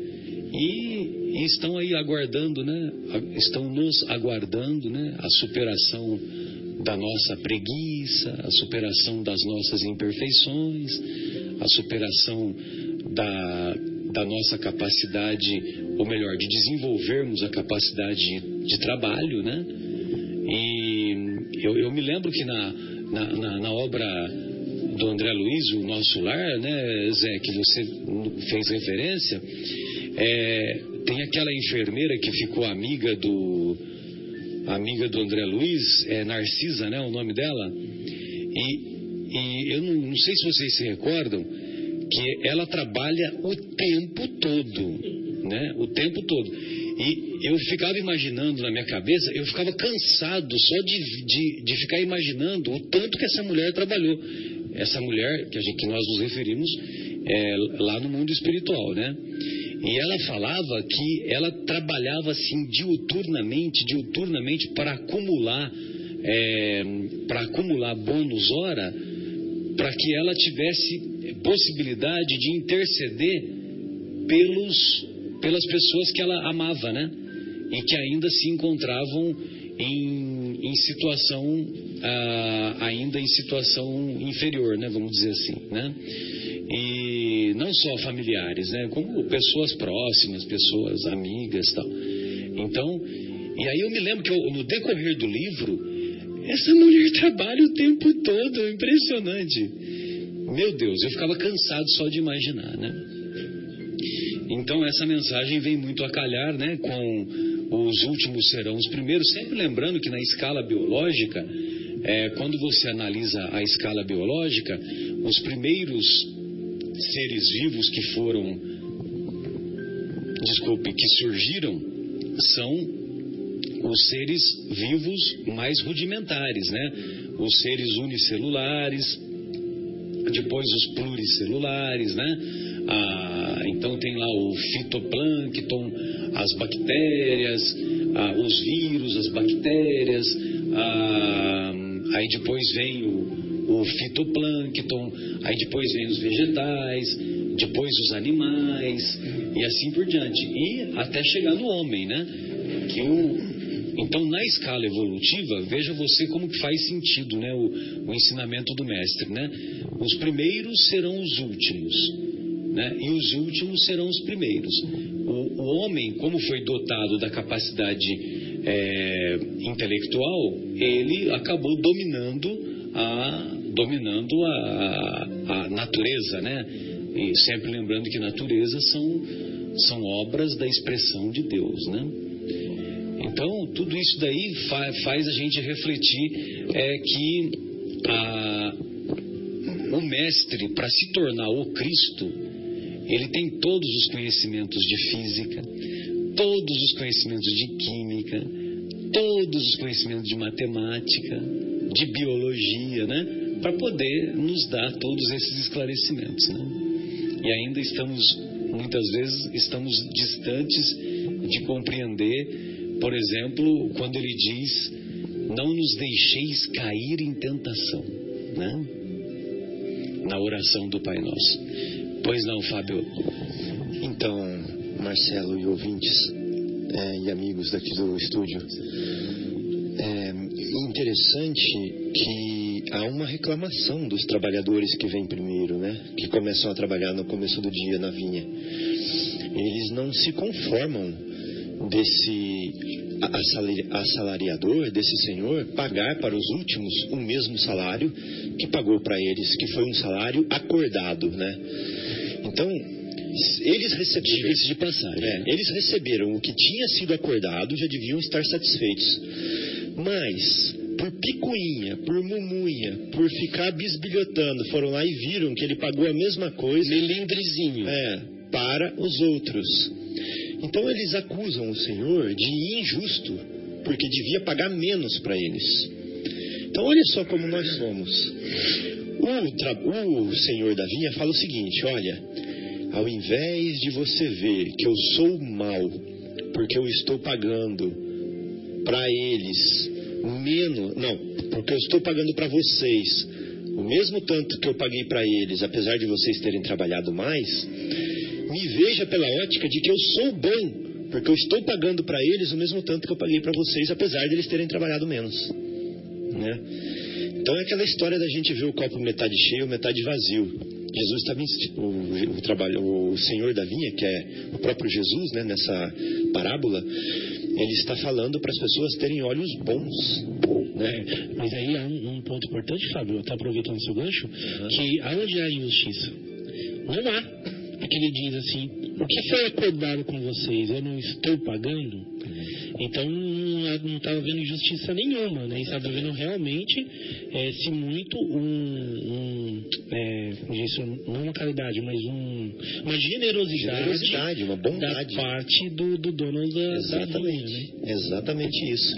e, e estão aí aguardando, né? Estão nos aguardando, né? A superação da nossa preguiça, a superação das nossas imperfeições, a superação da, da nossa capacidade, ou melhor, de desenvolvermos a capacidade de, trabalho, né? E eu, eu, me lembro que na, na, na, na obra do André Luiz, o nosso lar, né, Zé, que você fez referência, é, tem aquela enfermeira que ficou amiga do amiga do André Luiz, é Narcisa, né, o nome dela, e, e eu não, não sei se vocês se recordam que ela trabalha o tempo todo, né, o tempo todo. E eu ficava imaginando na minha cabeça, eu ficava cansado só de, de, de ficar imaginando o tanto que essa mulher trabalhou essa mulher que, a gente, que nós nos referimos é, lá no mundo espiritual, né? E ela falava que ela trabalhava assim diuturnamente, diuturnamente para acumular, é, para acumular bônus hora, para que ela tivesse possibilidade de interceder pelos, pelas pessoas que ela amava, né? E que ainda se encontravam em, em situação ah, ainda em situação inferior, né, vamos dizer assim, né? E não só familiares, né, como pessoas próximas, pessoas amigas, tal. Então, e aí eu me lembro que eu, no decorrer do livro, essa mulher trabalha o tempo todo, impressionante. Meu Deus, eu ficava cansado só de imaginar, né? Então essa mensagem vem muito a calhar, né, com os últimos serão os primeiros, sempre lembrando que na escala biológica é, quando você analisa a escala biológica, os primeiros seres vivos que foram, desculpe, que surgiram são os seres vivos mais rudimentares, né? Os seres unicelulares, depois os pluricelulares, né? Ah, então tem lá o fitoplâncton, as bactérias, ah, os vírus, as bactérias, ah, aí depois vem o, o fitoplâncton, aí depois vem os vegetais, depois os animais e assim por diante. E até chegar no homem, né? Que o, então, na escala evolutiva, veja você como que faz sentido né, o, o ensinamento do mestre. Né? Os primeiros serão os últimos, né? e os últimos serão os primeiros. O, o homem, como foi dotado da capacidade é, intelectual, ele acabou dominando a dominando a, a, natureza, né? E sempre lembrando que natureza são são obras da expressão de Deus, né? Então tudo isso daí fa, faz a gente refletir é que a, o mestre para se tornar o Cristo ele tem todos os conhecimentos de física, todos os conhecimentos de química, todos os conhecimentos de matemática, de biologia, né? Para poder nos dar todos esses esclarecimentos, né? E ainda estamos, muitas vezes, estamos distantes de compreender, por exemplo, quando ele diz: Não nos deixeis cair em tentação, né? Na oração do Pai Nosso. Pois não, Fábio? Então, Marcelo e ouvintes, é, e amigos daqui do estúdio. É interessante que há uma reclamação dos trabalhadores que vêm primeiro, né? Que começam a trabalhar no começo do dia na vinha. Eles não se conformam desse assalariador, desse senhor, pagar para os últimos o mesmo salário que pagou para eles, que foi um salário acordado, né? Então, eles receberam de passagem. É, eles receberam o que tinha sido acordado, já deviam estar satisfeitos. Mas, por picuinha, por mumunha, por ficar bisbilhotando, foram lá e viram que ele pagou a mesma coisa. Melindrezinho. É, para os outros. Então eles acusam o Senhor de injusto, porque devia pagar menos para eles. Então olha só como nós somos. O, o Senhor da vinha fala o seguinte: olha, ao invés de você ver que eu sou mal, porque eu estou pagando para eles menos, não, porque eu estou pagando para vocês o mesmo tanto que eu paguei para eles, apesar de vocês terem trabalhado mais, me veja pela ótica de que eu sou bom, porque eu estou pagando para eles o mesmo tanto que eu paguei para vocês, apesar de eles terem trabalhado menos, né? Então é aquela história da gente ver o copo metade cheio, metade vazio. Jesus estava o, o, trabalho, o Senhor da vinha, que é o próprio Jesus, né, nessa parábola, ele está falando para as pessoas terem olhos bons. Né? É, mas aí há um, um ponto importante, Fábio, está aproveitando o seu gancho, uhum. que aonde há injustiça? Não há. Porque ele diz assim, o que foi acordado com vocês, eu não estou pagando? Então não estava vendo injustiça nenhuma, né? Estava vendo realmente, é, se muito, um, um é, isso, não uma caridade, mas um, uma generosidade, generosidade uma bondade da parte do, do dono da Exatamente, da né? exatamente isso.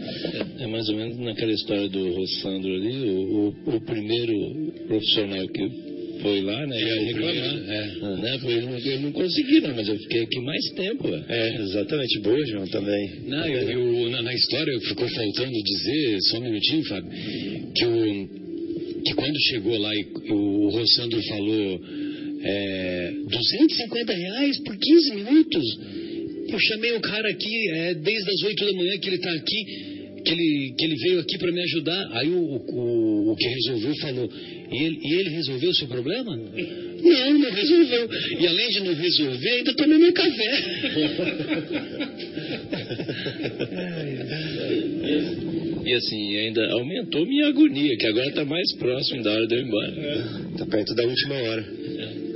É, é, mais ou menos naquela história do Rossandro ali, o, o, o primeiro profissional que foi lá, né? É, reclamar. É, né? Foi, eu, não, eu não consegui, não, mas eu fiquei aqui mais tempo. É, exatamente. Boa, João, também. Não, eu, eu na, na, história ficou faltando dizer, só um minutinho, Fábio, que, o, que quando chegou lá e o, o Rossandro falou é, 250 reais por 15 minutos, eu chamei o cara aqui é, desde as 8 da manhã que ele está aqui, que ele, que ele veio aqui para me ajudar. Aí o, o, o que resolveu falou, e ele, e ele resolveu o seu problema? Não, não resolveu. E além de não resolver, ainda tomou meu café. e assim, ainda aumentou minha agonia, que agora está mais próximo da hora de eu ir embora. Está perto da última hora.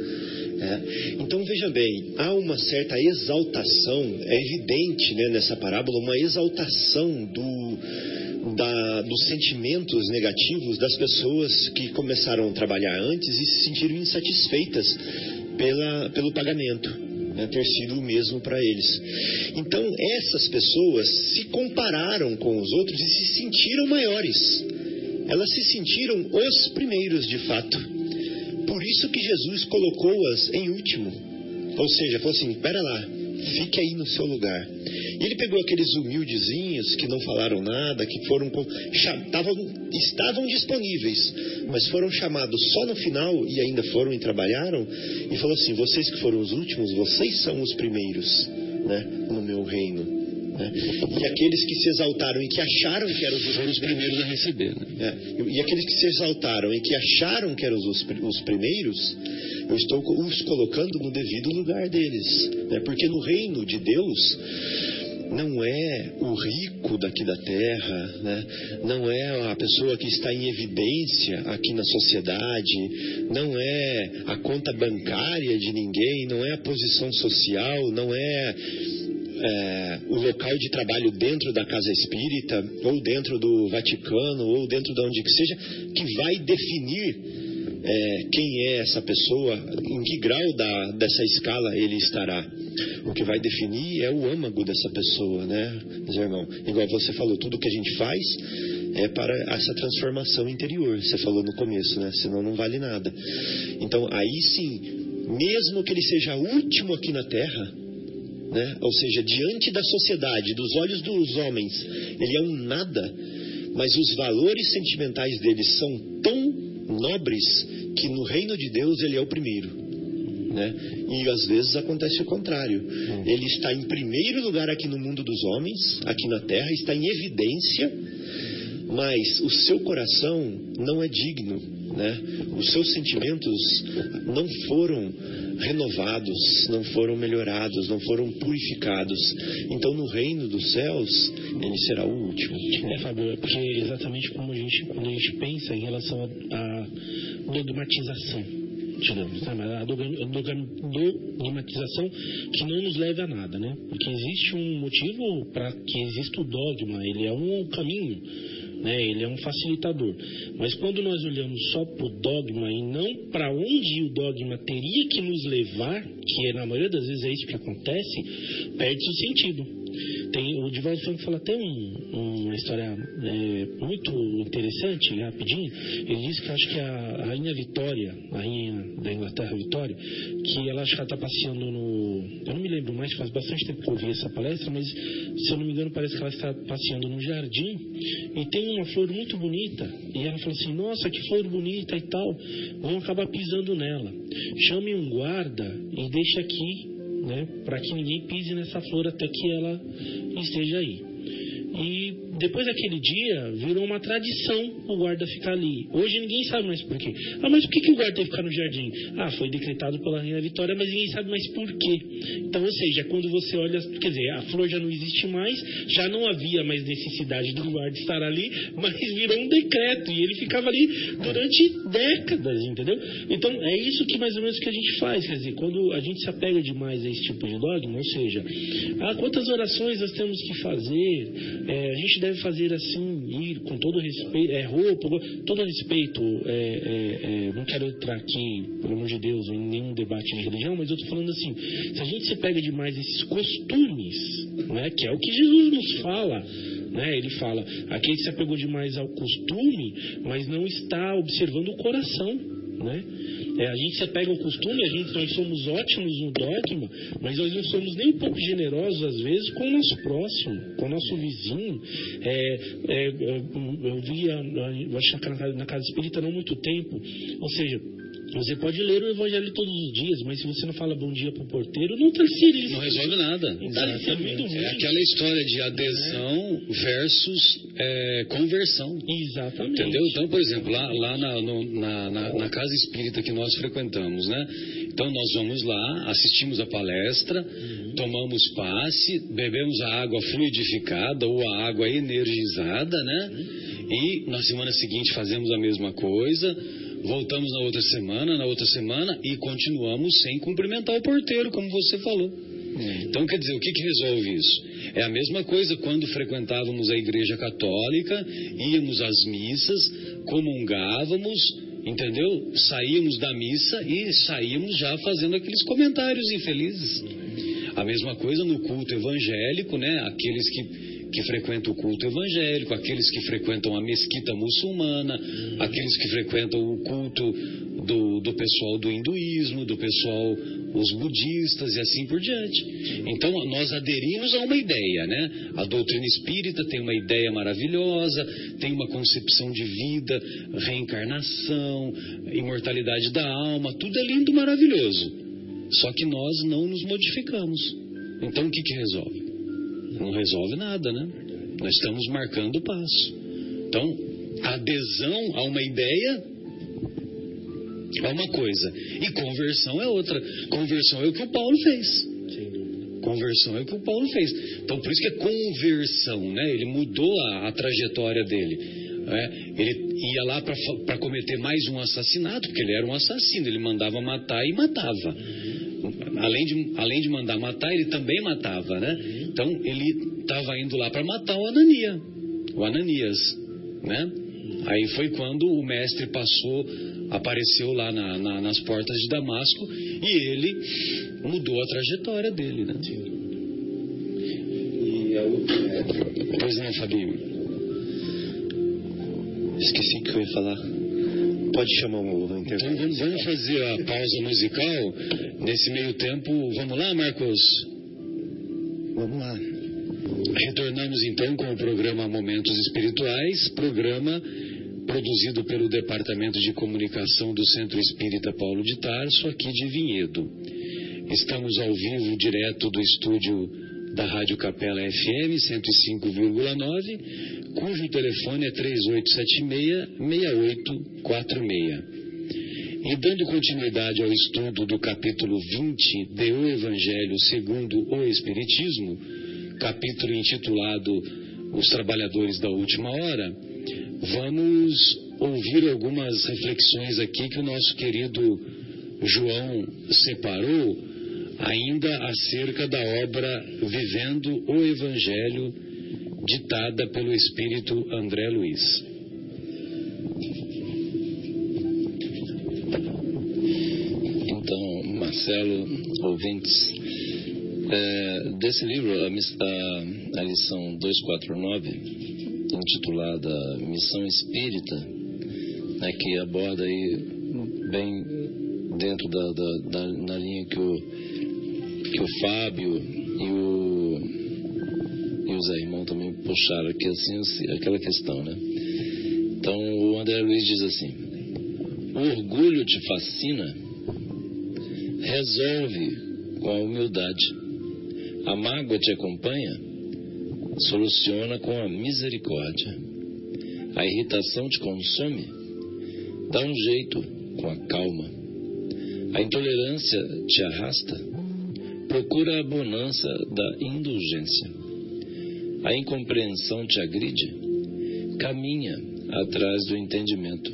É. Então veja bem, há uma certa exaltação, é evidente né, nessa parábola, uma exaltação do, da, dos sentimentos negativos das pessoas que começaram a trabalhar antes e se sentiram insatisfeitas pela, pelo pagamento. Né, ter sido o mesmo para eles. Então, essas pessoas se compararam com os outros e se sentiram maiores. Elas se sentiram os primeiros, de fato. Por isso que Jesus colocou-as em último. Ou seja, falou assim: pera lá, fique aí no seu lugar. E ele pegou aqueles humildezinhos que não falaram nada, que foram tavam, estavam disponíveis, mas foram chamados só no final e ainda foram e trabalharam, e falou assim: vocês que foram os últimos, vocês são os primeiros né, no meu reino. Né? E aqueles que se exaltaram e que acharam que eram os, os primeiros a receber. Né? É, e aqueles que se exaltaram e que acharam que eram os, os primeiros, eu estou os colocando no devido lugar deles. Né? Porque no reino de Deus não é o rico daqui da terra, né? não é a pessoa que está em evidência aqui na sociedade, não é a conta bancária de ninguém, não é a posição social, não é, é o local de trabalho dentro da casa espírita, ou dentro do Vaticano, ou dentro de onde que seja, que vai definir é, quem é essa pessoa, em que grau da, dessa escala ele estará. O que vai definir é o âmago dessa pessoa, né, meu irmão? Igual você falou, tudo que a gente faz é para essa transformação interior. Você falou no começo, né? Senão não vale nada. Então, aí sim, mesmo que ele seja último aqui na Terra, né? Ou seja, diante da sociedade, dos olhos dos homens, ele é um nada, mas os valores sentimentais dele são tão nobres que no reino de Deus ele é o primeiro. Né? E às vezes acontece o contrário. Ele está em primeiro lugar aqui no mundo dos homens, aqui na terra, está em evidência, mas o seu coração não é digno, né? Os seus sentimentos não foram renovados, não foram melhorados, não foram purificados. Então, no reino dos céus, ele será o último. É, Fábio, é porque exatamente como a gente, quando a gente pensa em relação à dogmatização, digamos, né? A dogmatização que não nos leva a nada, né? Porque existe um motivo para que exista o dogma, ele é um caminho, né? Ele é um facilitador. Mas quando nós olhamos só para o dogma e não para onde o dogma teria que nos levar, que é, na maioria das vezes é isso que acontece, perde o sentido. Tem, o Divaldo Franco fala até um- uma história é, muito interessante, rapidinho. Ele diz que acho que a rainha Vitória, a rainha da Inglaterra Vitória, que ela acho que ela está passeando no. Eu não me lembro mais, faz bastante tempo que eu vi essa palestra, mas se eu não me engano, parece que ela está passeando no jardim e tem uma flor muito bonita. E ela falou assim: Nossa, que flor bonita e tal. Vão acabar pisando nela. Chame um guarda e deixe aqui né, para que ninguém pise nessa flor até que ela esteja aí. E depois daquele dia, virou uma tradição o guarda ficar ali. Hoje ninguém sabe mais por quê. Ah, mas por que, que o guarda tem que ficar no jardim? Ah, foi decretado pela Rainha Vitória, mas ninguém sabe mais por quê. Então, ou seja, quando você olha, quer dizer, a flor já não existe mais, já não havia mais necessidade do guarda estar ali, mas virou um decreto e ele ficava ali durante décadas, entendeu? Então, é isso que mais ou menos que a gente faz, quer dizer, quando a gente se apega demais a esse tipo de dogma, ou seja, ah, quantas orações nós temos que fazer, é, a gente deve fazer assim, ir com todo respeito, é roupa, todo respeito, é, é, é, não quero entrar aqui, pelo amor de Deus, em nenhum debate de religião, mas eu estou falando assim, se a gente se pega demais esses costumes, né, que é o que Jesus nos fala, né, ele fala, aquele que se apegou demais ao costume, mas não está observando o coração, né? É, a gente se apega ao costume, a gente, nós somos ótimos no dogma, mas nós não somos nem um pouco generosos, às vezes, com o nosso próximo, com o nosso vizinho. É, é, eu, eu na, na casa espírita não há muito tempo, ou seja, você pode ler o evangelho todos os dias, mas se você não fala bom dia para o porteiro, não servindo. Não resolve nada. Muito. É aquela história de adesão versus é, conversão. Exatamente. Entendeu? Então, por exemplo, lá, lá na, no- na- na- na casa espírita que nós frequentamos, né? Então, nós vamos lá, assistimos a palestra, tomamos passe, bebemos a água fluidificada ou a água energizada, né? E na semana seguinte fazemos a mesma coisa, voltamos na outra semana, na outra semana e continuamos sem cumprimentar o porteiro, como você falou. Então, quer dizer, o que, que resolve isso? É a mesma coisa quando frequentávamos a igreja católica, íamos às missas, comungávamos, entendeu? Saíamos da missa e saíamos já fazendo aqueles comentários infelizes. A mesma coisa no culto evangélico, né? Aqueles que, que frequentam o culto evangélico, aqueles que frequentam a mesquita muçulmana, aqueles que frequentam o culto do, do pessoal do hinduísmo, do pessoal, os budistas e assim por diante. Então, nós aderimos a uma ideia, né? A doutrina espírita tem uma ideia maravilhosa, tem uma concepção de vida, reencarnação, imortalidade da alma, tudo é lindo, maravilhoso. Só que nós não nos modificamos. Então o que, que resolve? Não resolve nada, né? Nós estamos marcando o passo. Então, adesão a uma ideia é uma coisa. E conversão é outra. Conversão é o que o Paulo fez. Conversão é o que o Paulo fez. Então, por isso que é conversão, né? Ele mudou a, a trajetória dele. né? Ele ia lá para cometer mais um assassinato, porque ele era um assassino. Ele mandava matar e matava. Além de, além de mandar matar, ele também matava, né? Então, ele estava indo lá para matar o Anania, o Ananias, né? Aí foi quando o mestre passou, apareceu lá na- na- nas portas de Damasco e ele mudou a trajetória dele, né? E a outra, Pois não, Fabinho? esqueci o que eu ia falar. Pode chamar o, Então intervalo. vamos, vamos fazer a pausa musical. Nesse meio tempo, vamos lá, Marcos? Vamos lá. Retornamos então com o programa Momentos Espirituais, programa produzido pelo Departamento de Comunicação do Centro Espírita Paulo de Tarso, aqui de Vinhedo. Estamos ao vivo, direto do estúdio da Rádio Capela FM 105,9, cujo telefone é 3876-6846. E dando continuidade ao estudo do capítulo 20 de O Evangelho segundo o Espiritismo, capítulo intitulado Os Trabalhadores da Última Hora, vamos ouvir algumas reflexões aqui que o nosso querido João separou, ainda acerca da obra Vivendo o Evangelho, ditada pelo Espírito André Luiz. Marcelo, ouvintes, é, desse livro, a, a, a lição 249, intitulada Missão Espírita, né, que aborda aí bem dentro da, da, da, linha que o, que o Fábio e o, e o Zé Irmão também puxaram aqui assim, aquela questão, né? Então o André Luiz diz assim: o orgulho te fascina, resolve com a humildade. A mágoa te acompanha, soluciona com a misericórdia. A irritação te consome, dá um jeito com a calma. A intolerância te arrasta, procura a bonança da indulgência. A incompreensão te agride, caminha atrás do entendimento.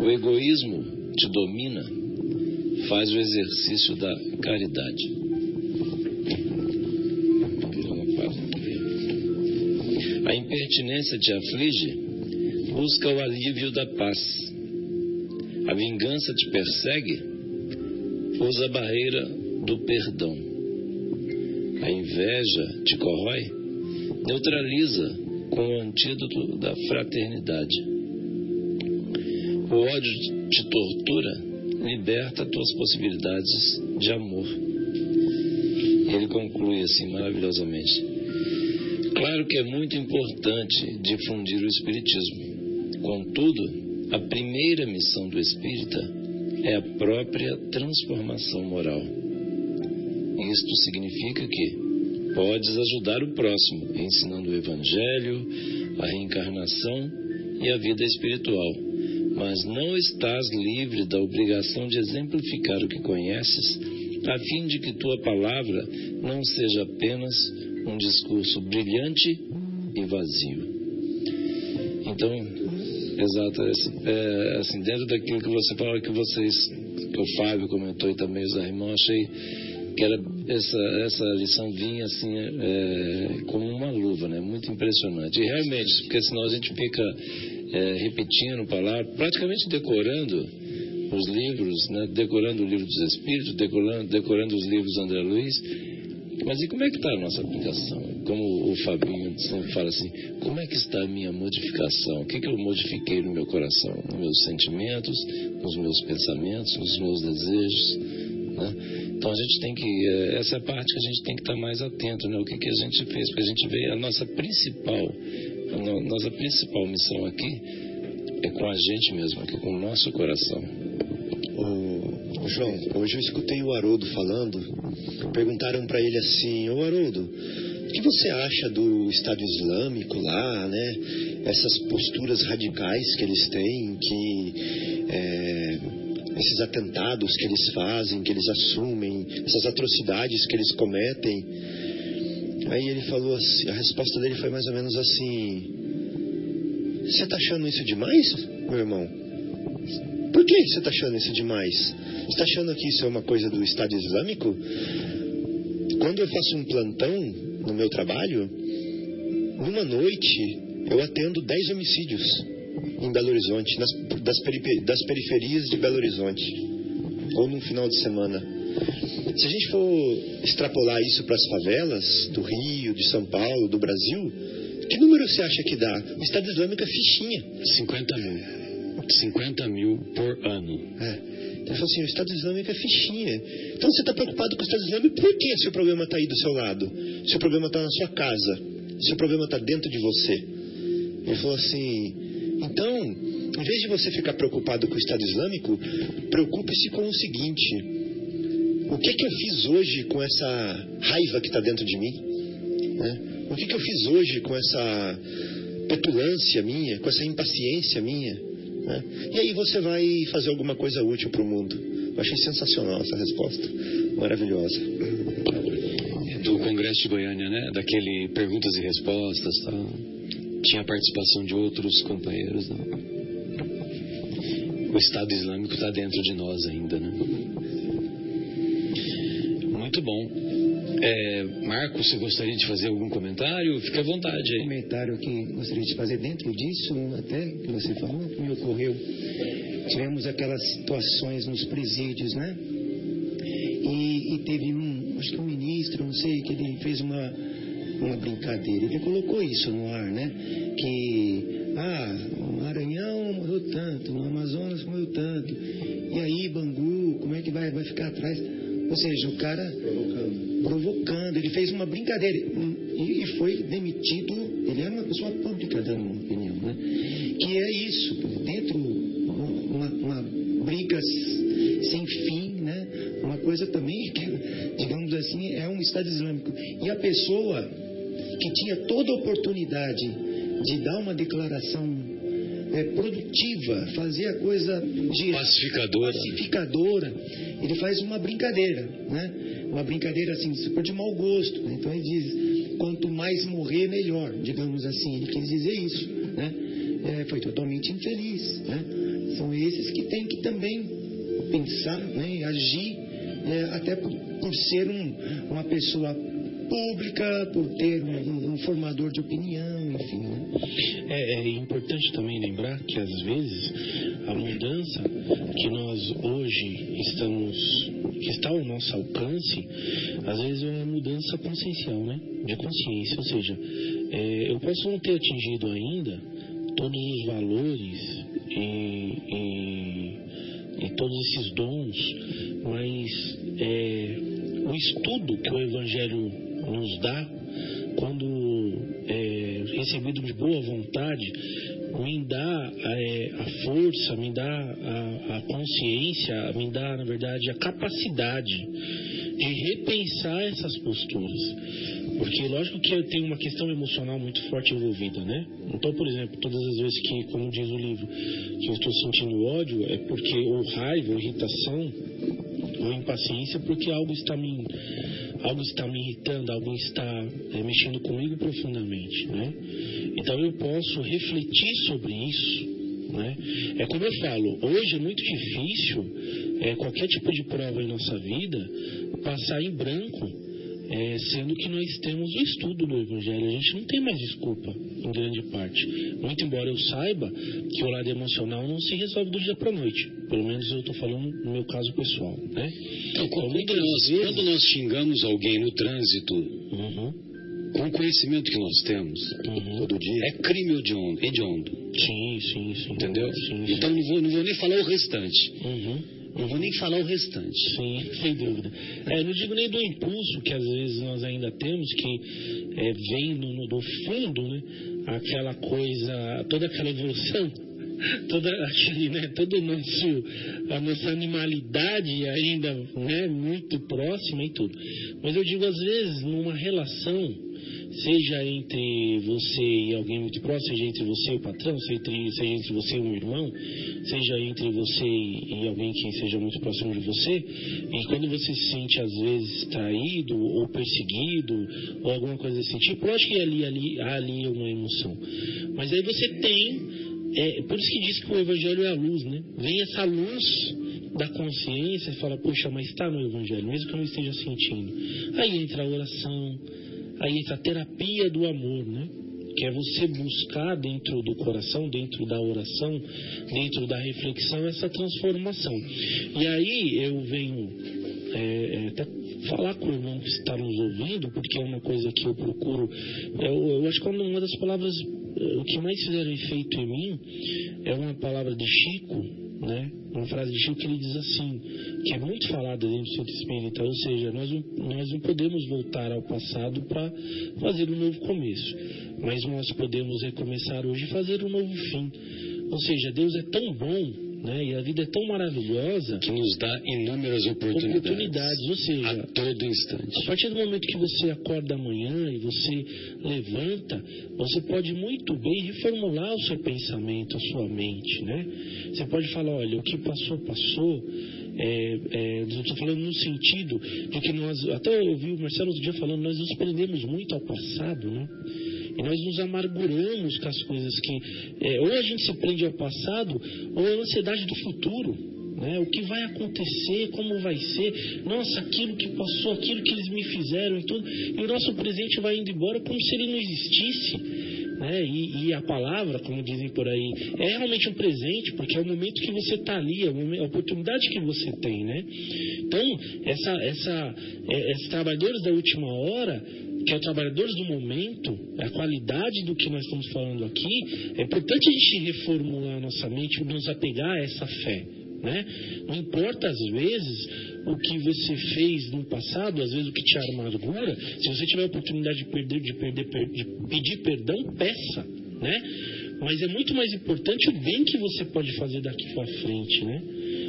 O egoísmo te domina, faz o exercício da caridade. A impertinência te aflige, busca o alívio da paz. A vingança te persegue, usa a barreira do perdão. A inveja te corrói, neutraliza com o antídoto da fraternidade. O ódio te tortura, liberta tuas possibilidades de amor. Ele conclui assim maravilhosamente. Claro que é muito importante difundir o Espiritismo. Contudo, a primeira missão do espírita é a própria transformação moral. Isto significa que podes ajudar o próximo ensinando o Evangelho, a reencarnação e a vida espiritual, mas não estás livre da obrigação de exemplificar o que conheces, a fim de que tua palavra não seja apenas um discurso brilhante e vazio. Então, exato, é, assim, dentro daquilo que você falou, que vocês, que o Fábio comentou e também os irmãos, achei que era essa, essa lição vinha assim é, como uma luva, né? Muito impressionante. E realmente, porque senão a gente fica é, repetindo palavras, praticamente decorando os livros, né? decorando o livro dos Espíritos, decorando, decorando os livros do André Luiz, mas e como é que está a nossa aplicação? Como o Fabinho fala assim, como é que está a minha modificação? O que, que eu modifiquei no meu coração? Nos meus sentimentos, nos meus pensamentos, nos meus desejos, né? Então a gente tem que, eh, essa é a parte que a gente tem que estar tá mais atento, né? O que, que a gente fez, porque a gente vê a nossa principal, nossa principal missão aqui é com a gente mesmo, aqui com o nosso coração. Ô, João, hoje eu escutei o Haroldo falando, perguntaram para ele assim, ô Haroldo, o que você acha do Estado Islâmico lá, né? Essas posturas radicais que eles têm, que é, esses atentados que eles fazem, que eles assumem, essas atrocidades que eles cometem. Aí ele falou assim, a resposta dele foi mais ou menos assim: Você está achando isso demais, meu irmão? Por que você está achando isso demais? Você está achando que isso é uma coisa do Estado Islâmico? Quando eu faço um plantão no meu trabalho, numa noite eu atendo 10 homicídios em Belo Horizonte, nas, das, das periferias de Belo Horizonte, ou num final de semana. Se a gente for extrapolar isso para as favelas do Rio, de São Paulo, do Brasil, que número você acha que dá? O Estado Islâmico é fichinha. 50 mil. 50 mil por ano. É. Então, ele falou assim, o Estado Islâmico é fichinha. Então você está preocupado com o Estado Islâmico, por que se o problema está aí do seu lado? Se o problema está na sua casa, se o problema está dentro de você. Ele falou assim, Então, em vez de você ficar preocupado com o Estado Islâmico, preocupe-se com o seguinte: o que que eu fiz hoje com essa raiva que está dentro de mim? Né? O que que eu fiz hoje com essa petulância minha, com essa impaciência minha? Né? E aí você vai fazer alguma coisa útil para o mundo. Eu achei sensacional essa resposta, maravilhosa. Do Congresso de Goiânia, né? Daquele perguntas e respostas, tal. Tinha a participação de outros companheiros, não. O Estado Islâmico está dentro de nós ainda, né? É, Marco, você gostaria de fazer algum comentário? Fique à vontade aí. comentário que gostaria de fazer dentro disso, até que você falou, que me ocorreu. Tivemos aquelas situações nos presídios, né? E, e teve um, acho que um ministro, não sei, que ele fez uma, uma brincadeira. Ele colocou isso no ar, né? Que, ah, o Maranhão morreu tanto, no Amazonas morreu tanto. E aí, Bangu, como é que vai, vai ficar atrás? Ou seja, o cara provocando, ele fez uma brincadeira e, e foi demitido. Ele era uma pessoa pública, dando uma opinião, né? Que é isso, dentro uma, uma briga sem fim, né? Uma coisa também que, digamos assim, é um Estado Islâmico. E a pessoa que tinha toda a oportunidade de dar uma declaração é, produtiva, fazer a coisa de Pacificadora. pacificadora, ele faz uma brincadeira, né? Uma brincadeira assim, super de mau gosto. né? Então ele diz, quanto mais morrer, melhor, digamos assim. Ele quis dizer isso, né? É, foi totalmente infeliz, né? São esses que têm que também pensar, né? E agir, é, até por, por ser um, uma pessoa pública, por ter um, um formador de opinião, enfim, né? É, é importante também lembrar que às vezes a mudança que nós hoje estamos, que está ao nosso alcance, às vezes é uma mudança consciencial, né? De consciência, ou seja, é, eu posso não ter atingido ainda todos os valores e, e, e todos esses dons, mas é, o estudo que o Evangelho nos dá, quando é, recebido de boa vontade, me dá é, a força, me dá a, a consciência, me dá, na verdade, a capacidade de repensar essas posturas. Porque, lógico que tem uma questão emocional muito forte envolvida, né? Então, por exemplo, todas as vezes que, como diz o livro, que eu estou sentindo ódio, é porque, ou raiva, ou irritação, ou impaciência, porque algo está me, algo está me irritando, algo está é, mexendo comigo profundamente, né? Então eu posso refletir sobre isso, né? É como eu falo, hoje é muito difícil é, qualquer tipo de prova em nossa vida passar em branco, é, sendo que nós temos o estudo do Evangelho. A gente não tem mais desculpa, em grande parte. Muito embora eu saiba que o lado emocional não se resolve do dia para a noite. Pelo menos eu estou falando no meu caso pessoal, né? Então, quando, nós, vezes- quando nós xingamos alguém no trânsito, Uhum, com o conhecimento que nós temos, uhum. Todo dia. é crime hediondo, hediondo Sim, sim, sim. entendeu? Sim, sim. Então não vou, não vou nem falar o restante. Uhum. Não vou nem falar o restante. Sim, sem dúvida. É, não digo nem do impulso que às vezes nós ainda temos, que é, vem no, no- do fundo, né? Aquela coisa, toda aquela evolução, toda aquele, né? Todo nosso, a nossa animalidade ainda, né? Muito próxima e tudo. Mas eu digo às vezes numa relação seja entre você e alguém muito próximo, seja entre você e o patrão, seja entre, seja entre você e um irmão, seja entre você e, e alguém que seja muito próximo de você, e quando você se sente às vezes traído ou perseguido ou alguma coisa desse tipo, lógico que ali, ali, há ali uma emoção. Mas aí você tem, é, por isso que diz que o evangelho é a luz, né? Vem essa luz da consciência e fala, poxa, mas está no evangelho, mesmo que eu não esteja sentindo. Aí entra a oração, aí entra a terapia do amor, né? Que é você buscar dentro do coração, dentro da oração, dentro da reflexão, essa transformação. E aí eu venho é, é, até falar com o irmão que está nos ouvindo, porque é uma coisa que eu procuro. Eu, eu acho que uma das palavras, o que mais fizeram efeito em mim é uma palavra de Chico, né? Uma frase de Chico que ele diz assim, que é muito falada dentro do centro espírita, ou seja, nós nós não podemos voltar ao passado para fazer um novo começo, mas nós podemos recomeçar hoje e fazer um novo fim. Ou seja, Deus é tão bom, né? E a vida é tão maravilhosa que nos dá inúmeras oportunidades, oportunidades, ou seja, a todo instante. a partir do momento que você acorda amanhã e você levanta, você pode muito bem reformular o seu pensamento, a sua mente, né? Você pode falar, olha, o que passou, passou. É, é, estou falando no sentido de que nós, até eu ouvi o Marcelo outro dia falando, nós nos prendemos muito ao passado, né? E nós nos amarguramos com as coisas que. é, ou a gente se prende ao passado, ou a ansiedade do futuro. Né? O que vai acontecer, como vai ser, nossa, aquilo que passou, aquilo que eles me fizeram e tudo. E o nosso presente vai indo embora como se ele não existisse. Né? E, e a palavra, como dizem por aí, é realmente um presente, porque é o momento que você está ali, é a oportunidade que você tem. Né? Então, essa, essa, é, esses trabalhadores da última hora, que é trabalhadores do momento, a qualidade do que nós estamos falando aqui, é importante a gente reformular a nossa mente, nos apegar a essa fé. Né? Não importa às vezes o que você fez no passado, às vezes o que te amargura, se você tiver a oportunidade de perder, de perder, per- de pedir perdão, peça, né? Mas é muito mais importante o bem que você pode fazer daqui para frente, né?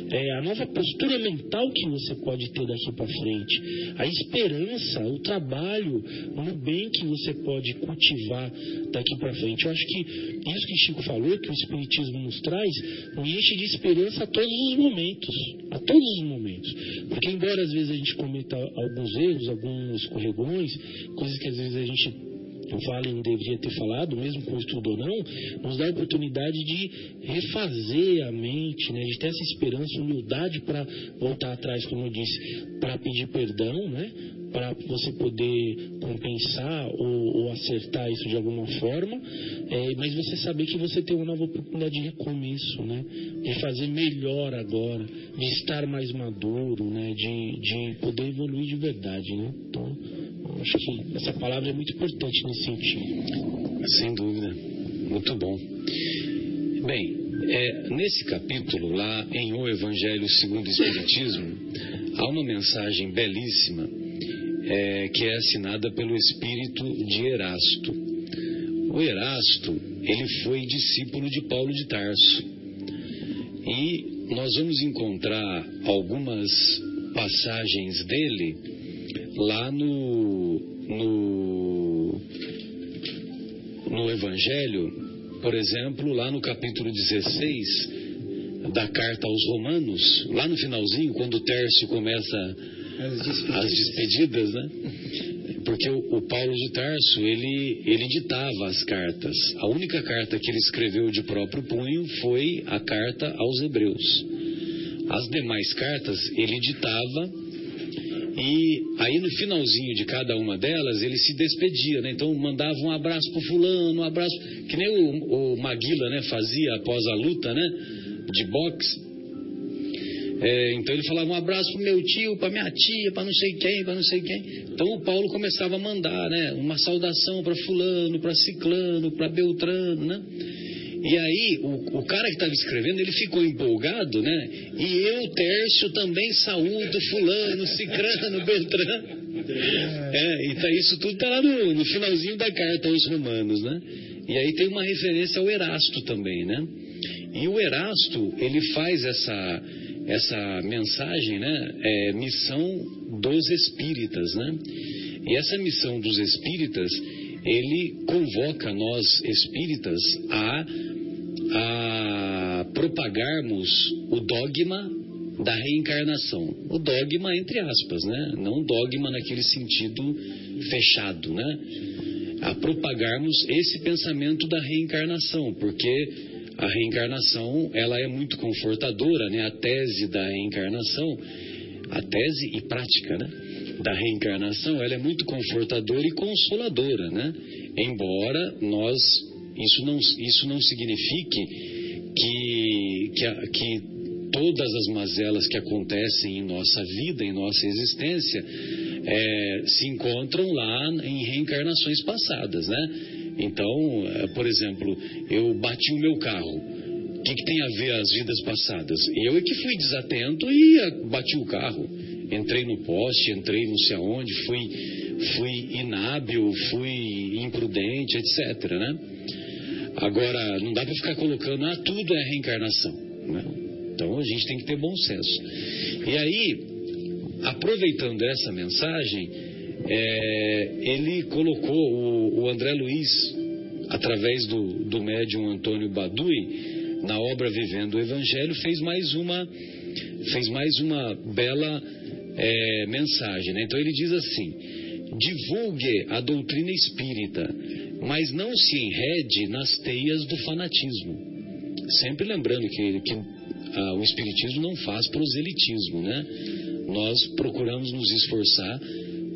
É a nova postura mental que você pode ter daqui para frente, a esperança, o trabalho no bem que você pode cultivar daqui para frente. Eu acho que isso que Chico falou, que o Espiritismo nos traz, nos enche de esperança a todos os momentos, a todos os momentos. Porque embora às vezes a gente cometa alguns erros, alguns escorregões, coisas que às vezes a gente e não deveria ter falado, mesmo com estudo ou não, nos dá a oportunidade de refazer a mente, né? de ter essa esperança, humildade para voltar atrás, como eu disse, para pedir perdão, né? Para você poder compensar ou, ou acertar isso de alguma forma, é, mas você saber que você tem uma nova oportunidade de recomeço, né? de fazer melhor agora, de estar mais maduro, né? de, de poder evoluir de verdade. Né? Então, acho que essa palavra é muito importante nesse sentido. Sem dúvida. Muito bom. Bem, é, nesse capítulo, lá em O Evangelho segundo o Espiritismo, há uma mensagem belíssima é, que é assinada pelo espírito de Erasto. O Erasto, ele foi discípulo de Paulo de Tarso. E nós vamos encontrar algumas passagens dele lá no, no, no Evangelho, por exemplo, lá no capítulo 16 da carta aos Romanos, lá no finalzinho, quando o Tércio começa As despedidas. as despedidas, né? Porque o, o Paulo de Tarso, ele, ele ditava as cartas. A única carta que ele escreveu de próprio punho foi a carta aos Hebreus. As demais cartas ele ditava e aí no finalzinho de cada uma delas ele se despedia, né? Então mandava um abraço pro fulano, um abraço, que nem o, o Maguila, né, fazia após a luta, né, de boxe. É, então ele falava um abraço pro meu tio, pra minha tia, pra não sei quem, pra não sei quem. Então o Paulo começava a mandar, né, uma saudação para fulano, para ciclano, para beltrano, né? E aí, o, o cara que estava escrevendo, ele ficou empolgado, né? E eu, Tércio, também saúdo fulano, cicrano, beltrano. É, então isso tudo está lá no, no finalzinho da carta aos romanos, né? E aí tem uma referência ao Erasto também, né? E o Erasto, ele faz essa, essa mensagem, né? É, missão dos espíritas, né? E essa missão dos espíritas, ele convoca nós espíritas a, a propagarmos o dogma da reencarnação. O dogma entre aspas, né? Não dogma naquele sentido fechado, né? A propagarmos esse pensamento da reencarnação, porque a reencarnação, ela é muito confortadora, né? A tese da reencarnação, a tese e prática, né? Da reencarnação, ela é muito confortadora e consoladora, né? Embora nós, isso não, isso não signifique que, que, que todas as mazelas que acontecem em nossa vida, em nossa existência, é, se encontram lá em reencarnações passadas, né? Então, é, por exemplo, eu bati o meu carro. O que, que tem a ver as vidas passadas? Eu é que fui desatento e ah, bati o carro. Entrei no poste, entrei não sei aonde, fui, fui inábil, fui imprudente, etc. Né? Agora, não dá para ficar colocando, ah, tudo é reencarnação. Né? Então a gente tem que ter bom senso. E aí, aproveitando essa mensagem, é, ele colocou o, o, André Luiz, através do, do médium Antônio Badui, na obra Vivendo o Evangelho, fez mais uma, fez mais uma bela é, mensagem. Né? Então ele diz assim: divulgue a doutrina espírita, mas não se enrede nas teias do fanatismo. Sempre lembrando que, que ah, o Espiritismo não faz proselitismo, né? Nós procuramos nos esforçar